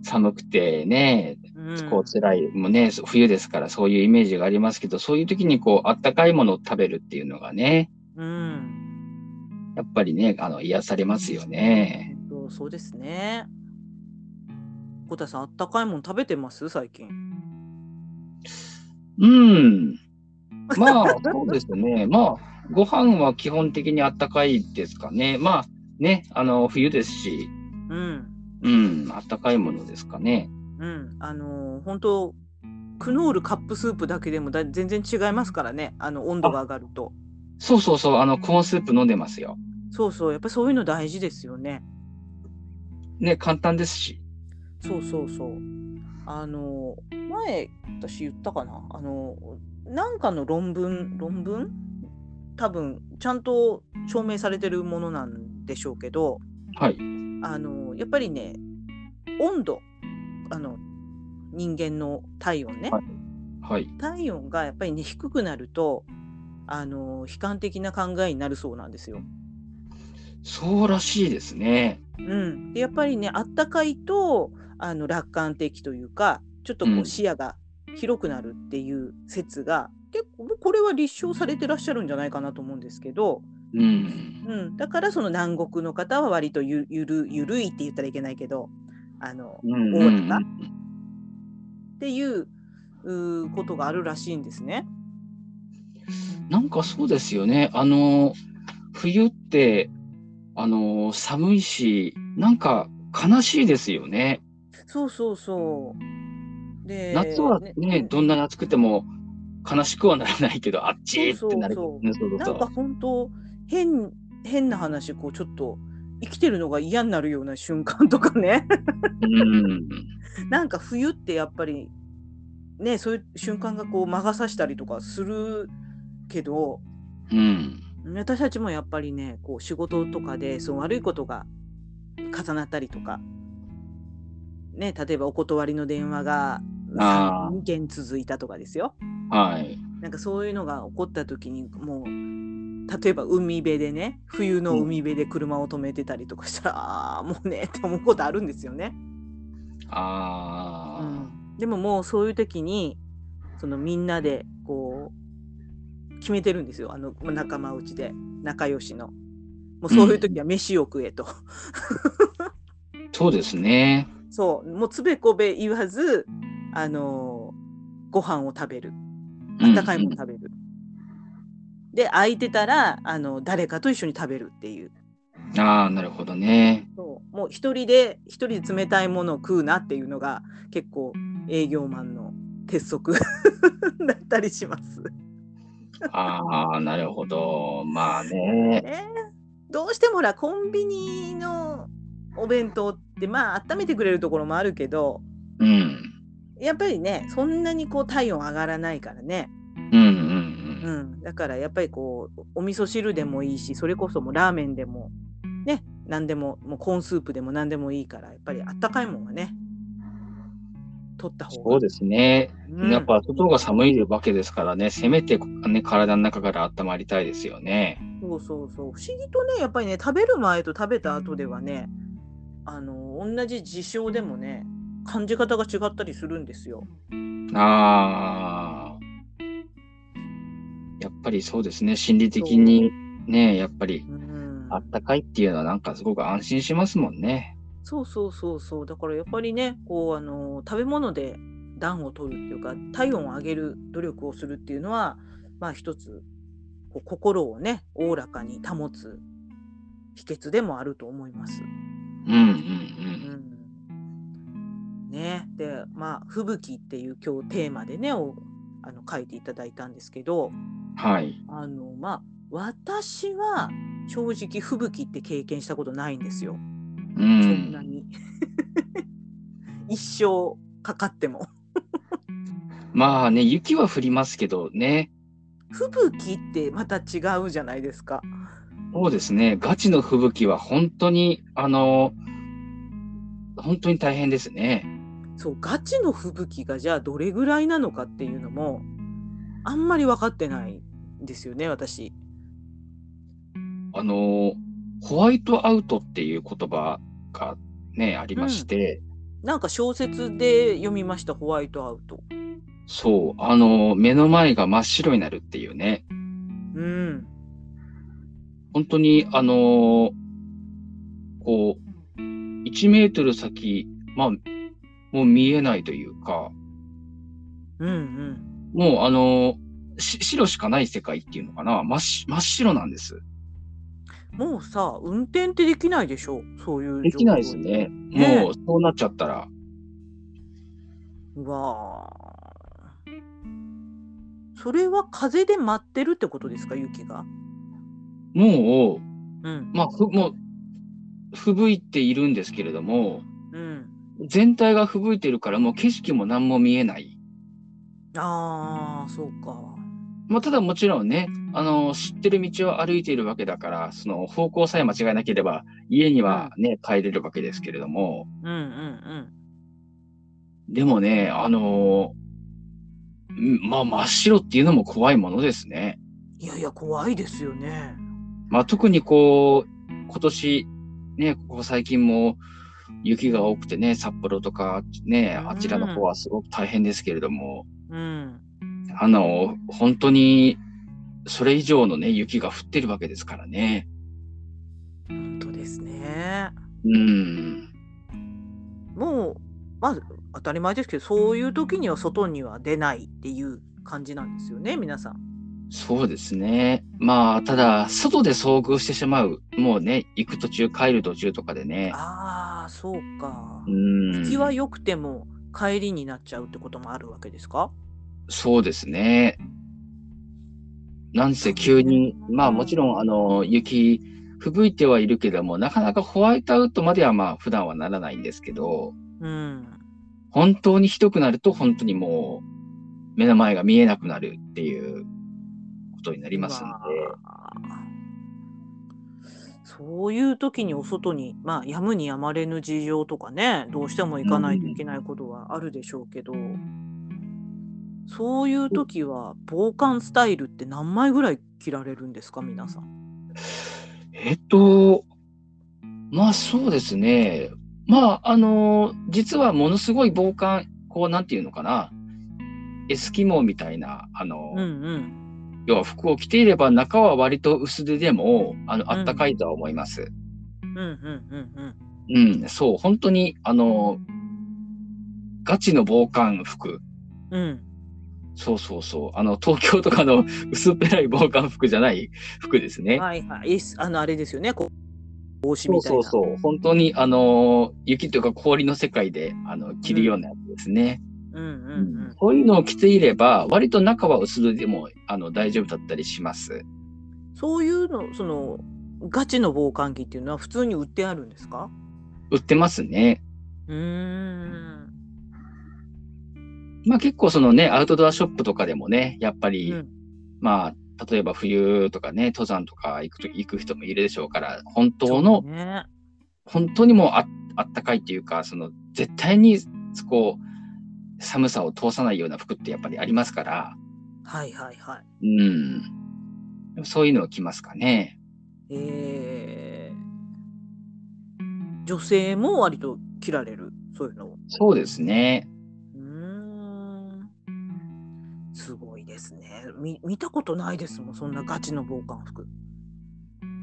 Speaker 2: 寒くてね、
Speaker 1: うん、
Speaker 2: こう辛い、もうね、冬ですからそういうイメージがありますけど、そういう時にこう、あったかいものを食べるっていうのがね、
Speaker 1: うん、
Speaker 2: やっぱりね、あの、癒されますよね。
Speaker 1: そうそうですね。小田さんあったかいもの食べてます？最近。
Speaker 2: うん。まあ、そうですね。まあ、ご飯は基本的にあったかいですかね。まあ、ね、あの、冬ですし、
Speaker 1: うん、
Speaker 2: うん、あったかいものですかね。
Speaker 1: うん、あのー本当クノールカップスープだけでもだ全然違いますからね。あの温度が上がると。
Speaker 2: そうそうそう、あの、コーンスープ飲んでますよ。
Speaker 1: そうそうやっぱりそういうの大事ですよね。
Speaker 2: ね、簡単ですし。
Speaker 1: そうそうそう。あの前私言ったかなあのなんかの論文論文？多分ちゃんと証明されてるものなんでしょうけど
Speaker 2: はい。
Speaker 1: あのやっぱりね温度あの人間の体温ね、
Speaker 2: はいはい。
Speaker 1: 体温がやっぱりね低くなるとあの悲観的な考えになるそうなんですよ。
Speaker 2: そうらしいですね。
Speaker 1: うん、でやっぱりねあったかいとあの楽観的というかちょっとこ
Speaker 2: う
Speaker 1: うん視野が広くなるっていう説が、結構これは立証されてらっしゃるんじゃないかなと思うんですけど、
Speaker 2: うん。
Speaker 1: うん、だからその南国の方は割とゆゆるゆるいって言ったらいけないけどあの
Speaker 2: うん。うん
Speaker 1: っていうことがあるらしいんですね。
Speaker 2: なんかそうですよね。あの、冬って、あのー寒いし、なんか悲しいですよね。
Speaker 1: そうそうそう。で、
Speaker 2: 夏はね、
Speaker 1: うん
Speaker 2: どんなに暑くても悲しくはならないけど、あっちーってなる
Speaker 1: そう
Speaker 2: ね、そうそう
Speaker 1: なんか本当変変な話こうちょっと生きてるのが嫌になるような瞬間とかね
Speaker 2: うん。
Speaker 1: なんか冬ってやっぱりねそういう瞬間がこう魔が差したりとかするけど
Speaker 2: うん。
Speaker 1: 私たちもやっぱりねこう仕事とかでそう悪いことが重なったりとか、ね、例えばお断りの電話が
Speaker 2: あー
Speaker 1: 2件続いたとかですよ。
Speaker 2: はい。
Speaker 1: なんかそういうのが起こった時にもう例えば海辺でね冬の海辺で車を止めてたりとかしたら、[LAUGHS] ああもうねって思うことあるんですよね。
Speaker 2: ああ、
Speaker 1: うん、でももうそういう時にそのみんなでこう決めてるんですよあのまあ仲間内で仲良しの。もうそういう時は飯を食えと。
Speaker 2: そうですね。
Speaker 1: そうもうつべこべ言わずあのご飯を食べる。あ
Speaker 2: うん
Speaker 1: ったかいもの食べる。で空いてたらあの誰かと一緒に食べるっていう。
Speaker 2: ああ、なるほどね。
Speaker 1: そうもう一人で一人で冷たいものを食うなっていうのが結構営業マンの鉄則 [LAUGHS] だったりします。
Speaker 2: ああ、なるほど。まあね。
Speaker 1: ねどうしてもほらコンビニのお弁当ってまあ温めてくれるところもあるけど
Speaker 2: うん。
Speaker 1: やっぱりねそんなにこう体温上がらないからね、
Speaker 2: うんうん
Speaker 1: うん、だからやっぱりこうお味噌汁でもいいしそれこそもうラーメンでもね何でももうコーンスープでも何でもいいからやっぱりあったかいもんはね取った方が
Speaker 2: そうですね。
Speaker 1: うん
Speaker 2: やっぱ外が寒いわけですからね、せめて、ね、体の中から温まりたいですよね。
Speaker 1: そうそうそう不思議とねやっぱりね食べる前と食べた後ではねあの同じ事象でもね感じ方が違ったりするんですよ。
Speaker 2: ああ。やっぱりそうですね。心理的にね、やっぱり
Speaker 1: うん
Speaker 2: あったかいっていうのはなんかすごく安心しますもんね。
Speaker 1: そうそうそうそうだからやっぱりねこうあの食べ物で暖を取るっていうか体温を上げる努力をするっていうのはまあ一つこう心をねおおらかに保つ秘訣でもあると思います。
Speaker 2: うんうん
Speaker 1: うん、ねでまあ「吹雪」っていう今日テーマでねおあの書いていただいたんですけど
Speaker 2: うん。はい。
Speaker 1: あのまあ私は正直吹雪って経験したことないんですよ。
Speaker 2: う。
Speaker 1: そんなんに。一生かかっても。
Speaker 2: まあね、雪は降りますけどね。
Speaker 1: 吹雪ってまた違うじゃないですか。
Speaker 2: そうですね。ガチの吹雪は本当に、あの、本当に大変ですね。
Speaker 1: そうガチの吹雪がじゃあどれぐらいなのかっていうのもあんまり分かってないんですよね私。
Speaker 2: あの、ホワイトアウトっていう言葉がね、ありまして、
Speaker 1: なんか小説で読みましたホワイトアウト。
Speaker 2: そう、あの、目の前が真っ白になるっていうね。
Speaker 1: うん。
Speaker 2: 本当に、あのこう、1メートル先、まあ、もう見えないというか、
Speaker 1: うんうん。
Speaker 2: もうあのし白しかない世界っていうのかな真っし真っ白なんです。
Speaker 1: もうさ運転ってできないでしょ？そういう
Speaker 2: できないですね。
Speaker 1: ね
Speaker 2: もうそうなっちゃったら。
Speaker 1: うわーそれは風で舞ってるってことですか？雪が。
Speaker 2: もう、
Speaker 1: うん。
Speaker 2: まあ、ふもう、吹雪いているんですけれども、
Speaker 1: うん。
Speaker 2: 全体が吹雪いてるからもう景色も何も見えない。
Speaker 1: ああそうか。
Speaker 2: まあ、ただもちろんね、あの、知ってる道を歩いているわけだから、その方向さえ間違えなければ、家にはね、帰れるわけですけれども、
Speaker 1: うんうん
Speaker 2: でもね、あのんまあ、真っ白っていうのも怖いものですね。
Speaker 1: うん。いやいや怖いですよね。
Speaker 2: まあ、特にこう、今年、ね、ここ最近も雪が多くてね、札幌とかね、あちらの方はすごく大変ですけれども、
Speaker 1: うん。
Speaker 2: あの、本当に、それ以上のね、雪が降ってるわけですからね。
Speaker 1: 本当ですね。
Speaker 2: うん。
Speaker 1: もうまず当たり前ですけどそういう時には外には出ないっていう感じなんですよね皆さん。
Speaker 2: そうですね。まあ、ただ、外で遭遇してしまう。もうね、行く途中、帰る途中とかでね。
Speaker 1: ああ、そうか
Speaker 2: う。ん。
Speaker 1: 行きは良くても帰りになっちゃうってこともあるわけですか？
Speaker 2: そうですね。なんせ急に、まあもちろん、あの、雪、吹雪いてはいるけども、なかなかホワイトアウトまではまあ普段はならないんですけど、
Speaker 1: うん。
Speaker 2: 本当にひどくなると本当にもう目の前が見えなくなるっていうことになりますんで、
Speaker 1: そういう時にお外に、まあ、やむにやまれぬ事情とかね、どうしても行かないといけないことはあるでしょうけど、そういう時は防寒スタイルって何枚ぐらい着られるんですか、皆さん？
Speaker 2: えっと、まあそうですね。まあ、あの、実はものすごい防寒、こう、なんていうのかな。エスキモーみたいな、あの、
Speaker 1: うんうん。
Speaker 2: 要は服を着ていれば中は割と薄手でも、あの、あったかいとは思います。
Speaker 1: うんうんうんうん。
Speaker 2: うん、そう、本当に、あの、ガチの防寒服。
Speaker 1: うん。
Speaker 2: そうそうそう。あの、東京とかの薄っぺらい防寒服じゃない服ですね。
Speaker 1: はいはい。あの、あれですよね。こう帽子
Speaker 2: そう
Speaker 1: みたいな。
Speaker 2: そうそう。本当に、あの、雪というか氷の世界で、あの、着るようなやつですね。
Speaker 1: うんうん
Speaker 2: そういうのを着ていれば、割と中は薄手でも、あの、大丈夫だったりします。
Speaker 1: うん。そういうの、その、ガチの防寒着っていうのは普通に売ってあるんですか？
Speaker 2: 売ってますね。
Speaker 1: うーん。
Speaker 2: まあ結構そのね、アウトドアショップとかでもね、やっぱり、
Speaker 1: うん
Speaker 2: まあ、例えば冬とかね、登山とか行くと行く人もいるでしょうから、本当
Speaker 1: そ
Speaker 2: の
Speaker 1: う、ね。
Speaker 2: 本当にもうああったかいっていうか、その絶対にこう、寒さを通さないような服ってやっぱりありますから、
Speaker 1: はいはいはい。
Speaker 2: うん。そういうのを着ますかね。
Speaker 1: えー、女性も割と着られる、そういうのを。
Speaker 2: そうですね。
Speaker 1: すごいですね。み見たことないですもん、そんなガチの防寒服。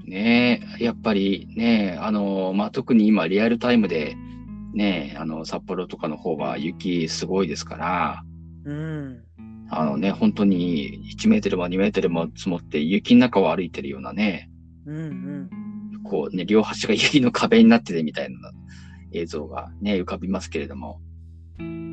Speaker 2: ねえ、やっぱりね、あの、まあ、特に今リアルタイムで、ね、あの、札幌とかの方は雪すごいですから、
Speaker 1: うん。
Speaker 2: あのね、本当に1メートルも2メートルも積もって雪の中を歩いてるようなね、
Speaker 1: うんうん。
Speaker 2: こうね、両端が雪の壁になってるみたいな映像がね、浮かびますけれども。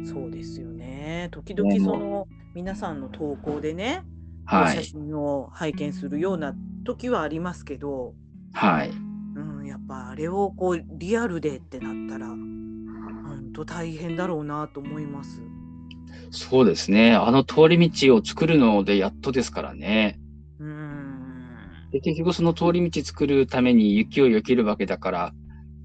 Speaker 1: そうですよね。時々
Speaker 2: ね
Speaker 1: その皆さんの投稿でね、写
Speaker 2: はい。
Speaker 1: 真を拝見するような時はありますけど、
Speaker 2: はい。
Speaker 1: うん、やっぱあれをこうリアルでってなったら、本当大変だろうなと思います。
Speaker 2: そうですね。あの通り道を作るのでやっとですからね。
Speaker 1: うん。
Speaker 2: で結局その通り道作るために雪を避けるわけだから、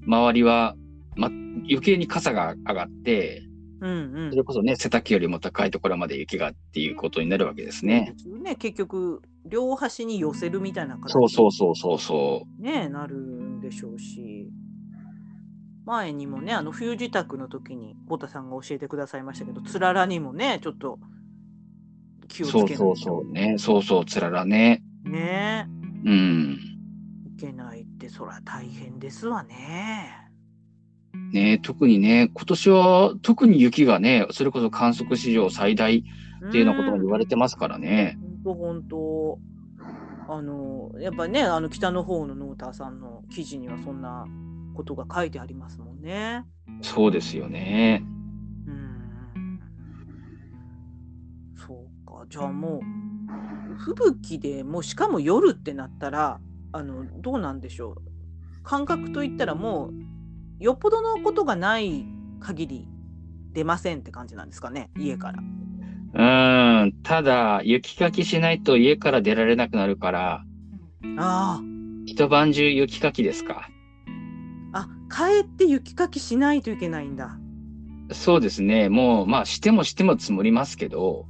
Speaker 2: 周りは、ま、余計に傘が上がって、
Speaker 1: うんうん
Speaker 2: そ。れこそね、背丈よりも高いところまで雪がっていうことになるわけですね。
Speaker 1: そうですよね。結局、両端に寄せるみたいな形
Speaker 2: そうそうそうそうそ
Speaker 1: ね、なるんでしょうし。前にもね、あの冬支度の時に、ボタさんが教えてくださいましたけど、つららにもね、ちょっと気
Speaker 2: う。
Speaker 1: をつけないと
Speaker 2: そうそうそうね。そうそう、つららね。
Speaker 1: ね
Speaker 2: うん。
Speaker 1: いけないって、そら大変ですわね。
Speaker 2: ね特にね、今年は特に雪がね、それこそ観測史上最大っていうようなことも言われてますからね。
Speaker 1: 本当本当あのやっぱねあの北の方のノーターさんの記事にはそんなことが書いてありますもんね。
Speaker 2: そうですよね。
Speaker 1: うんそうかじゃあもう吹雪でもうしかも夜ってなったらあのどうなんでしょう感覚といったらもうよっぽどのことがない限り出ませんって感じなんですかね家から。
Speaker 2: うーん。ただ、雪かきしないと家から出られなくなるから、
Speaker 1: あ
Speaker 2: 一晩中雪かきですか？
Speaker 1: ああ帰って雪かきしないといけないんだ。
Speaker 2: そうですね。もう、まあ、してもしても積もりますけど、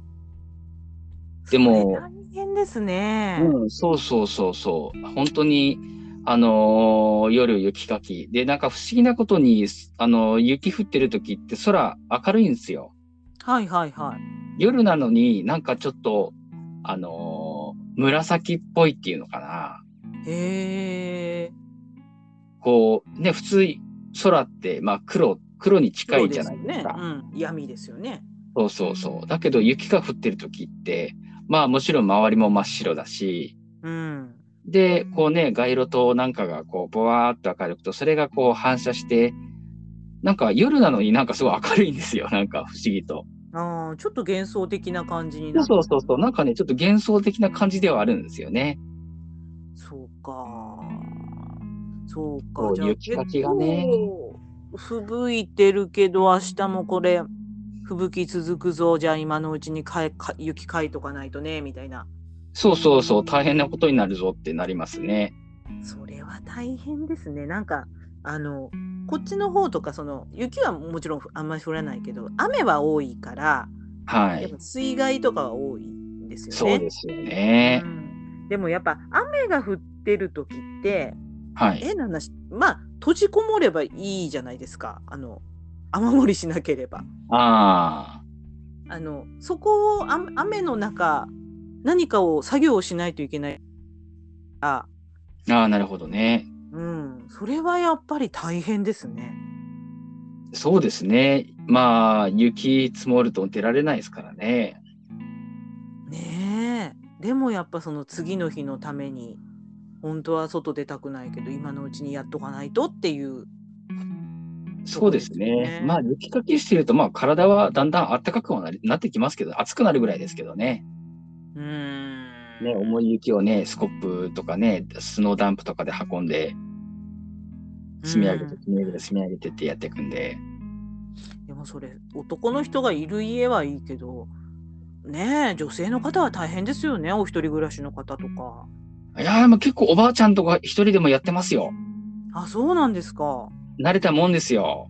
Speaker 2: でも
Speaker 1: 大変ですね。
Speaker 2: うん、そうそうそうそう。本当に、あのー夜雪かき。で、なんか不思議なことに、あのー雪降ってる時って空明るいんですよ。
Speaker 1: はいはいはい。
Speaker 2: 夜なのになんかちょっと、あのー紫っぽいっていうのかな。
Speaker 1: へえ。
Speaker 2: こう、ね、普通、空って、まあ黒、黒に近いじゃないですか。
Speaker 1: そうですよね。うん、闇ですよね。
Speaker 2: そうそうそう。だけど雪が降ってる時って、まあもちろん周りも真っ白だし、
Speaker 1: うん。
Speaker 2: で、こうね、街路灯なんかがこう、ぼわーっと明るくと、それがこう反射して、なんか夜なのになんかすごい明るいんですよ。[LAUGHS] なんか不思議と。
Speaker 1: ああ、ちょっと幻想的な感じにな
Speaker 2: そうそうそうそう。なんかね、ちょっと幻想的な感じではあるんですよね。
Speaker 1: そうか。そうか。
Speaker 2: こう
Speaker 1: じゃあ
Speaker 2: 雪かきがね
Speaker 1: 吹雪いてるけど、明日もこれ、吹雪続くぞ。じゃあ今のうちにかえか雪かいとかないとね、みたいな。
Speaker 2: そうそうそう。大変なことになるぞってなりますね。
Speaker 1: それは大変ですね。なんか、あの、こっちの方とか、その、雪はもちろんあんまり降らないけど、雨は多いから、
Speaker 2: はい
Speaker 1: やっぱ。水害とかは多いんですよね。
Speaker 2: そうですよね
Speaker 1: う。んでもやっぱ雨が降ってる時って、
Speaker 2: はい。
Speaker 1: 変な話、まあ、閉じこもればいいじゃないですか。あの、雨漏りしなければ。
Speaker 2: あ
Speaker 1: あの、そこをあ雨の中、何かを作業をしないといけない
Speaker 2: あ。ああ、なるほどね。
Speaker 1: うん、それはやっぱり大変ですね。
Speaker 2: そうですね。まあ、雪積もると出られないですからね。
Speaker 1: ねえ。でもやっぱその次の日のために、本当は外出たくないけど、今のうちにやっとかないとっていう。
Speaker 2: そうです
Speaker 1: そうですね。
Speaker 2: ねまあ、雪かきしてると、まあ、体はだんだん暖かくはなってきますけど、暑くなるぐらいですけどね。
Speaker 1: うーん。
Speaker 2: ね、重い雪をね、スコップとかね、スノーダンプとかで運んで、積み上げて、
Speaker 1: うん
Speaker 2: 積み上げて、積み上げてってやっていくんで。
Speaker 1: でもそれ男の人がいる家はいいけどねえ女性の方は大変ですよねお一人暮らしの方とか
Speaker 2: いやー、もう結構おばあちゃんとか一人でもやってますよ。
Speaker 1: あそうなんですか
Speaker 2: 慣れたもんですよ。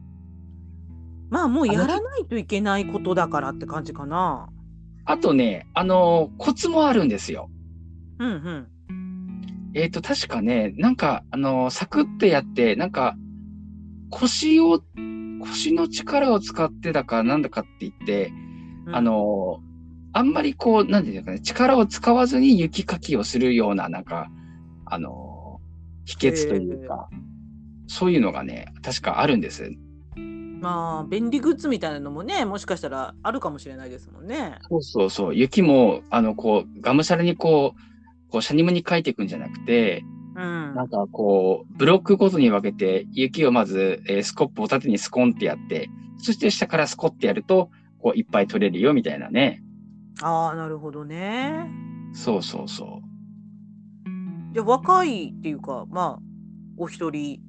Speaker 1: まあもうやらないといけないことだからって感じかな
Speaker 2: あとね、あのーコツもあるんですよ。
Speaker 1: うんうん
Speaker 2: えっ、と、確かね、なんか、あのーサクッてやって、なんか、腰を、腰の力を使ってだかなんだかって言って、
Speaker 1: うん
Speaker 2: あのーあんまりこう、なんていうのかね、力を使わずに雪かきをするような、なんか、あのー秘訣というか、そういうのがね、確かあるんです。
Speaker 1: まあ便利グッズみたいなのもねもしかしたらあるかもしれないですもんね
Speaker 2: そうそうそう。雪も、あの、こう、がむしゃらにこう、こう、シャニムに書いていくんじゃなくて、
Speaker 1: うん
Speaker 2: なんかこう、ブロックごとに分けて、雪をまず、えースコップを縦にスコンってやって、そして下からスコってやると、こう、いっぱい取れるよ、みたいなね。
Speaker 1: ああなるほどね
Speaker 2: そうそうそ
Speaker 1: じゃあ若いっていうかまあお一人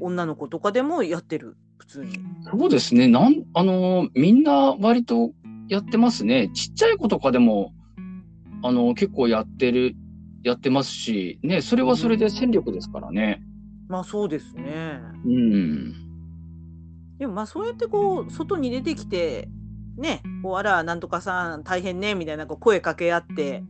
Speaker 1: 女の子とかでもやってる普通に
Speaker 2: う。そうですね。なん、あのーみんな割とやってますね。ちっちゃい子とかでも、あのー結構やってる、やってますし、ね、それはそれで戦力ですからね。
Speaker 1: まあそうですね
Speaker 2: うん。
Speaker 1: でもまあそうやってこう外に出てきてねこうあらなんとかさん大変ねみたいなこう声かけ合って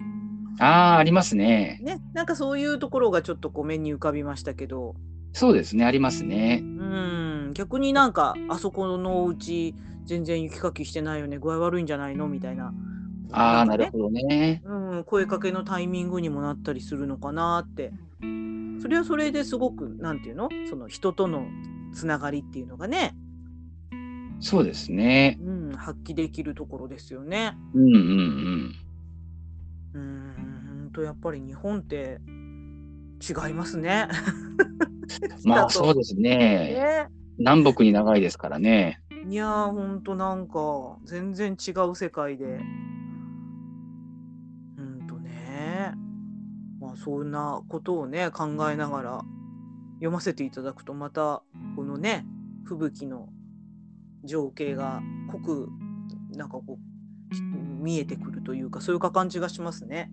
Speaker 2: ああ、ありますね。
Speaker 1: ねなんかそういうところがちょっとこう目に浮かびましたけど
Speaker 2: そうですね、ありますね。
Speaker 1: うん逆になんかあそこのお家全然雪かきしてないよね具合悪いんじゃないの？みたいな
Speaker 2: ああ、なるほどね。
Speaker 1: うん、声かけのタイミングにもなったりするのかなってそれはそれですごくなんていうの？その人とのつながりっていうのがね、
Speaker 2: そうですね。
Speaker 1: うん、発揮できるところですよね。
Speaker 2: うんうんうん。
Speaker 1: うんとやっぱり日本って違いますね。[LAUGHS]
Speaker 2: まあ [LAUGHS] そうですね。
Speaker 1: ね
Speaker 2: 南北に長いですからね。
Speaker 1: いやーほんとなんか全然違う世界で。うんとねまあそんなことをね考えながら読ませていただくとまたこのね吹雪の情景が濃くなんかこう見えてくるというかそういう感じがしますね。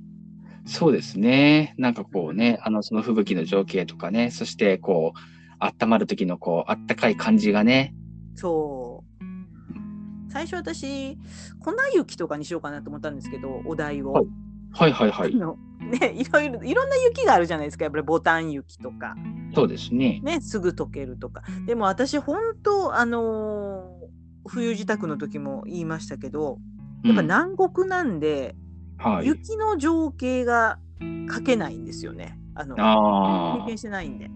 Speaker 2: そうですね。なんかこうね、あの、その吹雪の情景とかね、そしてこう、温まる時のこう、あったかい感じがね。
Speaker 1: そう最初私粉雪とかにしようかなと思ったんですけどお題を。
Speaker 2: はいはいはいはい。
Speaker 1: ね、いろいろいろんな雪があるじゃないですかやっぱりボタン雪とか、
Speaker 2: そうですね。
Speaker 1: ね、すぐ溶けるとかでも私本当あのー冬支度の時も言いましたけどやっぱ
Speaker 2: うん
Speaker 1: 南国なんで、
Speaker 2: はい。
Speaker 1: 雪の情景が描けないんですよねあの経験。してないんで、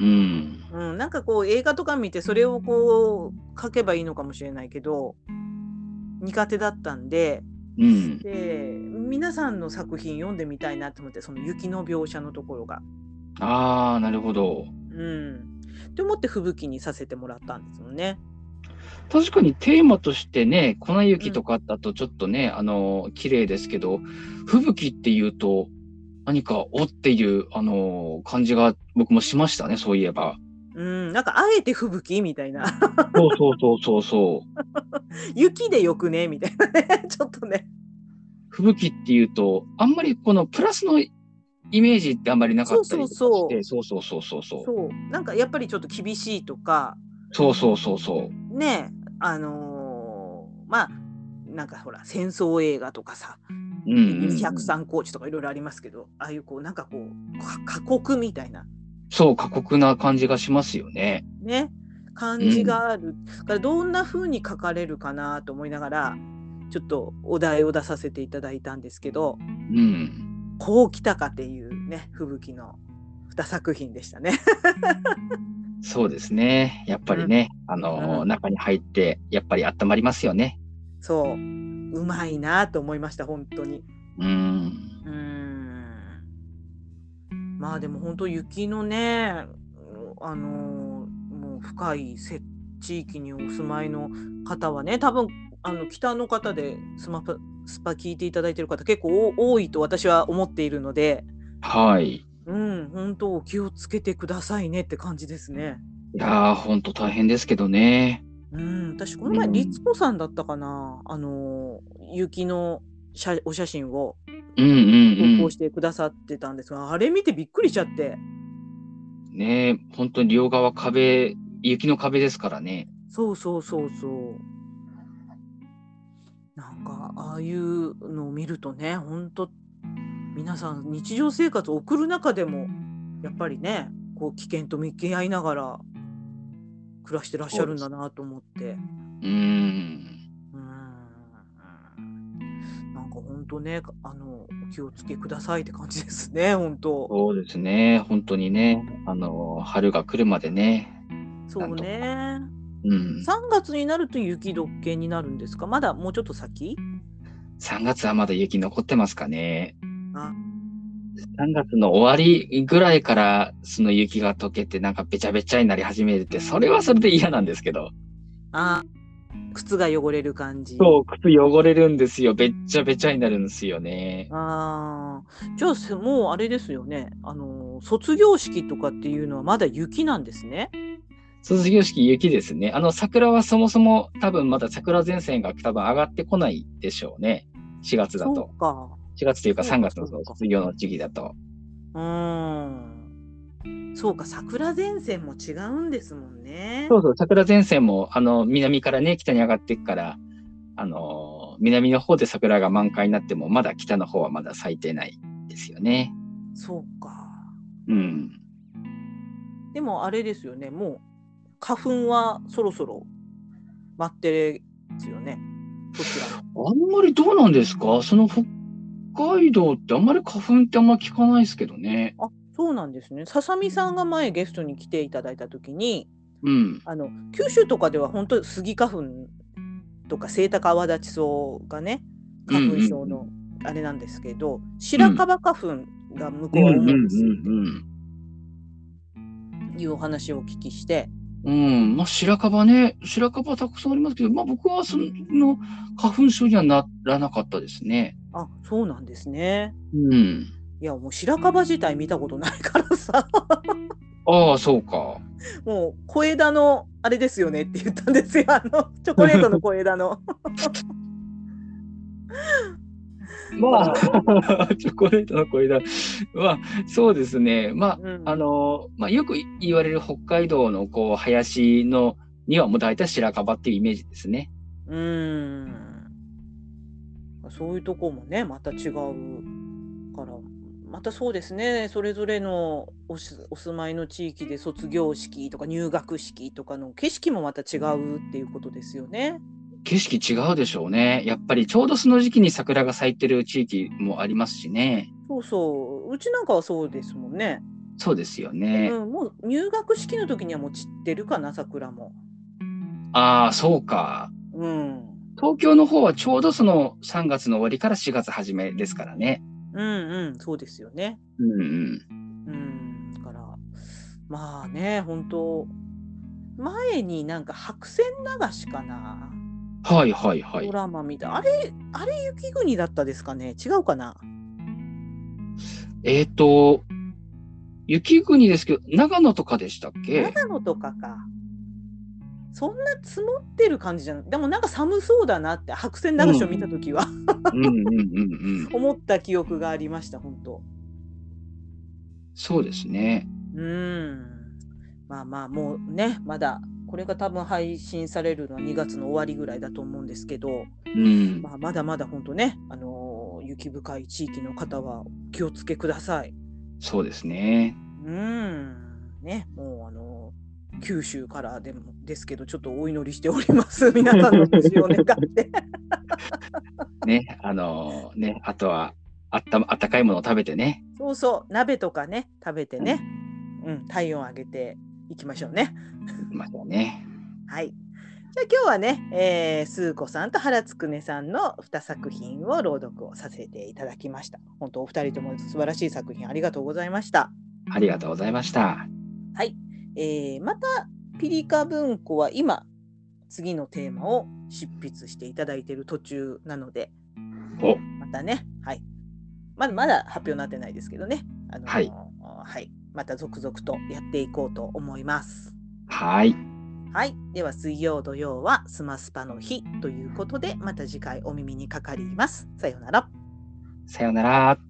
Speaker 2: うん。
Speaker 1: うん、なんかこう映画とか見てそれをこう描けばいいのかもしれないけど苦手だったんで
Speaker 2: うん。
Speaker 1: で皆さんの作品読んでみたいなと思ってその雪の描写のところが。
Speaker 2: ああ、なるほど。
Speaker 1: うん。って思って吹雪にさせてもらったんですよね。
Speaker 2: 確かにテーマとしてね、粉雪とかだとちょっとね、あの、綺麗ですけど、吹雪っていうと、何かおっていう、あの、感じが僕もしましたね、そういえば。
Speaker 1: うん、なんかあえて吹雪みたいな
Speaker 2: そうそうそうそうそう。[LAUGHS]
Speaker 1: 雪でよくねみたいなね [LAUGHS] ちょっとね
Speaker 2: 吹雪っていうと、あんまりこのプラスのイメージってあんまりなかったりして、そうそうそうそうそう。
Speaker 1: そうなんかやっぱりちょっと厳しいとか
Speaker 2: そうそうそうそう。
Speaker 1: ねあのーまあなんかほら戦争映画とかさ
Speaker 2: うんうんうん
Speaker 1: 203コーチとかいろいろありますけどああいうこうなんかこうか過酷みたいな
Speaker 2: そう、過酷な感じがしますよね。
Speaker 1: ね感じがある、だからどんな風に書かれるかなと思いながらちょっとお題を出させていただいたんですけど
Speaker 2: うん。
Speaker 1: こう来たかっていうね吹雪の2作品でしたね。[LAUGHS]
Speaker 2: そうですね。やっぱりね、あの、
Speaker 1: うん
Speaker 2: 中に入って、やっぱり温まりますよね。
Speaker 1: そううまいなと思いました本当に。
Speaker 2: うん。
Speaker 1: うーんまあでも本当雪のねあのもう深いせ地域にお住まいの方はね多分あの北の方でスマパスパ聞いていただいてる方結構多多いと私は思っているので、
Speaker 2: はい。
Speaker 1: うん、本当お気をつけてくださいねって感じですね。
Speaker 2: いやー、ほんと大変ですけどね。
Speaker 1: うん、私この前
Speaker 2: うん
Speaker 1: 律子さんだったかな、あの雪の写お写真を
Speaker 2: うんうん
Speaker 1: 投稿してくださってたんですが、あれ見てびっくりしちゃって。
Speaker 2: うん。ね本当に両側壁、雪の壁ですからね。
Speaker 1: そうそうそうそう。なんかああいうのを見るとね、本当皆さん日常生活を送る中でもやっぱりね、こう危険と向き合いながら暮らしてらっしゃるんだなと思って。
Speaker 2: うん。
Speaker 1: うんなんか本当ね、あのお気をつけくださいって感じですね、本当。
Speaker 2: そうですね。本当にね。あの、春が来るまでね。
Speaker 1: そうね。
Speaker 2: うん。
Speaker 1: 3月になると雪解けになるんですか？まだもうちょっと先
Speaker 2: ？3月はまだ雪残ってますかね。
Speaker 1: あ
Speaker 2: 3月の終わりぐらいからその雪が溶けてなんかべちゃべちゃになり始めるって、それはそれで嫌なんですけど。
Speaker 1: あ靴が汚れる感じ。
Speaker 2: そう、靴汚れるんですよ。べっちゃべちゃになるんですよね。
Speaker 1: ああ、じゃあせもうあれですよね。あの卒業式とかっていうのはまだ雪なんですね？
Speaker 2: 卒業式雪ですね。あの桜はそもそも多分まだ桜前線が多分上がってこないでしょうね。4月だ
Speaker 1: そ
Speaker 2: と。
Speaker 1: うか。
Speaker 2: 4月というか
Speaker 1: そうか
Speaker 2: 3月の卒業の時期だと。
Speaker 1: うーん。そうか、桜前線も違うんですもんね。
Speaker 2: そうそう、桜前線もあの南からね、北に上がっていくから、あの南の方で桜が満開になっても、まだ北の方はまだ咲いてないですよね。
Speaker 1: そうか。
Speaker 2: うん。
Speaker 1: でもあれですよね。もう花粉はそろそろ待ってですよね。
Speaker 2: あんまりどうなんですか？その北海道ってあんまり花粉ってあんま聞かないですけどね。
Speaker 1: あ、そうなんですね。ささみさんが前ゲストに来ていただいたときに、
Speaker 2: うん。
Speaker 1: あの九州とかでは本当スギ花粉とかセイタカアワダチソウがね花粉症のあれなんですけど、白樺花粉が向こうは多いんですよ
Speaker 2: うん
Speaker 1: っていうお話をお聞きして、
Speaker 2: うん。うん。まあ、白樺ね、白樺たくさんありますけど、まあ僕はその花粉症にはならなかったですね。
Speaker 1: あそうなんですね。
Speaker 2: うん。
Speaker 1: いやもう白樺自体見たことないからさ
Speaker 2: ああ、そうか。
Speaker 1: もう小枝のあれですよねって言ったんですよあのチョコレートの小枝の。[LAUGHS]
Speaker 2: まあ、[LAUGHS] チョコレートの声だ。まあ、そうですね。まあ、
Speaker 1: うん
Speaker 2: あの、まあ、よく言われる北海道のこう林のにはもう大体白樺っていうイメージですね。
Speaker 1: うーんそういうとこもねまた違うからまたそうですねそれぞれのお住まいの地域で卒業式とか入学式とかの景色もまた違うっていうことですよね。
Speaker 2: 景色違うでしょうね。やっぱりちょうどその時期に桜が咲いてる地域もありますしね。
Speaker 1: そうそううちなんかはそうですもんね。
Speaker 2: そうですよね。
Speaker 1: うん、もう入学式の時にはもう散ってるかな桜も。
Speaker 2: ああ、そうか。
Speaker 1: うん、
Speaker 2: 東京の方はちょうどその3月の終わりから4月初めですからね。
Speaker 1: うんうん、そうですよね。
Speaker 2: うんうん。
Speaker 1: うん、だから、まあね、本当前になんか白線流しかな、
Speaker 2: はいはいはい
Speaker 1: ド。ラマ見た。あれ、あれ雪国だったですかね違うかな
Speaker 2: えっ、と、雪国ですけど、長野とかでしたっけ？
Speaker 1: 長野とかか。そんな積もってる感じじゃない？でもなんか寒そうだなって白線流しを見たときは。[LAUGHS] 思った記憶がありました、本当。
Speaker 2: そうですね。
Speaker 1: うん。まあまあ、もうね、まだ、これが多分配信されるのは2月の終わりぐらいだと思うんですけど、
Speaker 2: うん。
Speaker 1: まあ、まだまだ本当ね、あのー雪深い地域の方はお気をつけください。
Speaker 2: そうですね。
Speaker 1: うん。ね、もうあのー九州からでもですけど、ちょっとお祈りしております。[LAUGHS] 皆さんの無事を願って。[LAUGHS]
Speaker 2: ね、あのね、あとは、あった、あったかいものを食べてね。
Speaker 1: そうそう、鍋とかね、食べてね、うん、体温上げていきましょうね。
Speaker 2: 行きましょうね。
Speaker 1: はい。じゃあ今日はね、えー、スー子さんと原つくねさんの2作品を朗読をさせていただきました。本当お二人とも素晴らしい作品ありがとうございました。
Speaker 2: ありがとうございました。
Speaker 1: はい。えー、またピリカ文庫は今次のテーマを執筆していただいている途中なので、
Speaker 2: お、
Speaker 1: またね、はい。まだまだ発表になってないですけどね。あのー
Speaker 2: はい
Speaker 1: はい。また続々とやっていこうと思います。
Speaker 2: はい。
Speaker 1: はい。では、水曜、土曜はスマスパの日ということで、また次回お耳にかかります。さようなら。
Speaker 2: さようなら。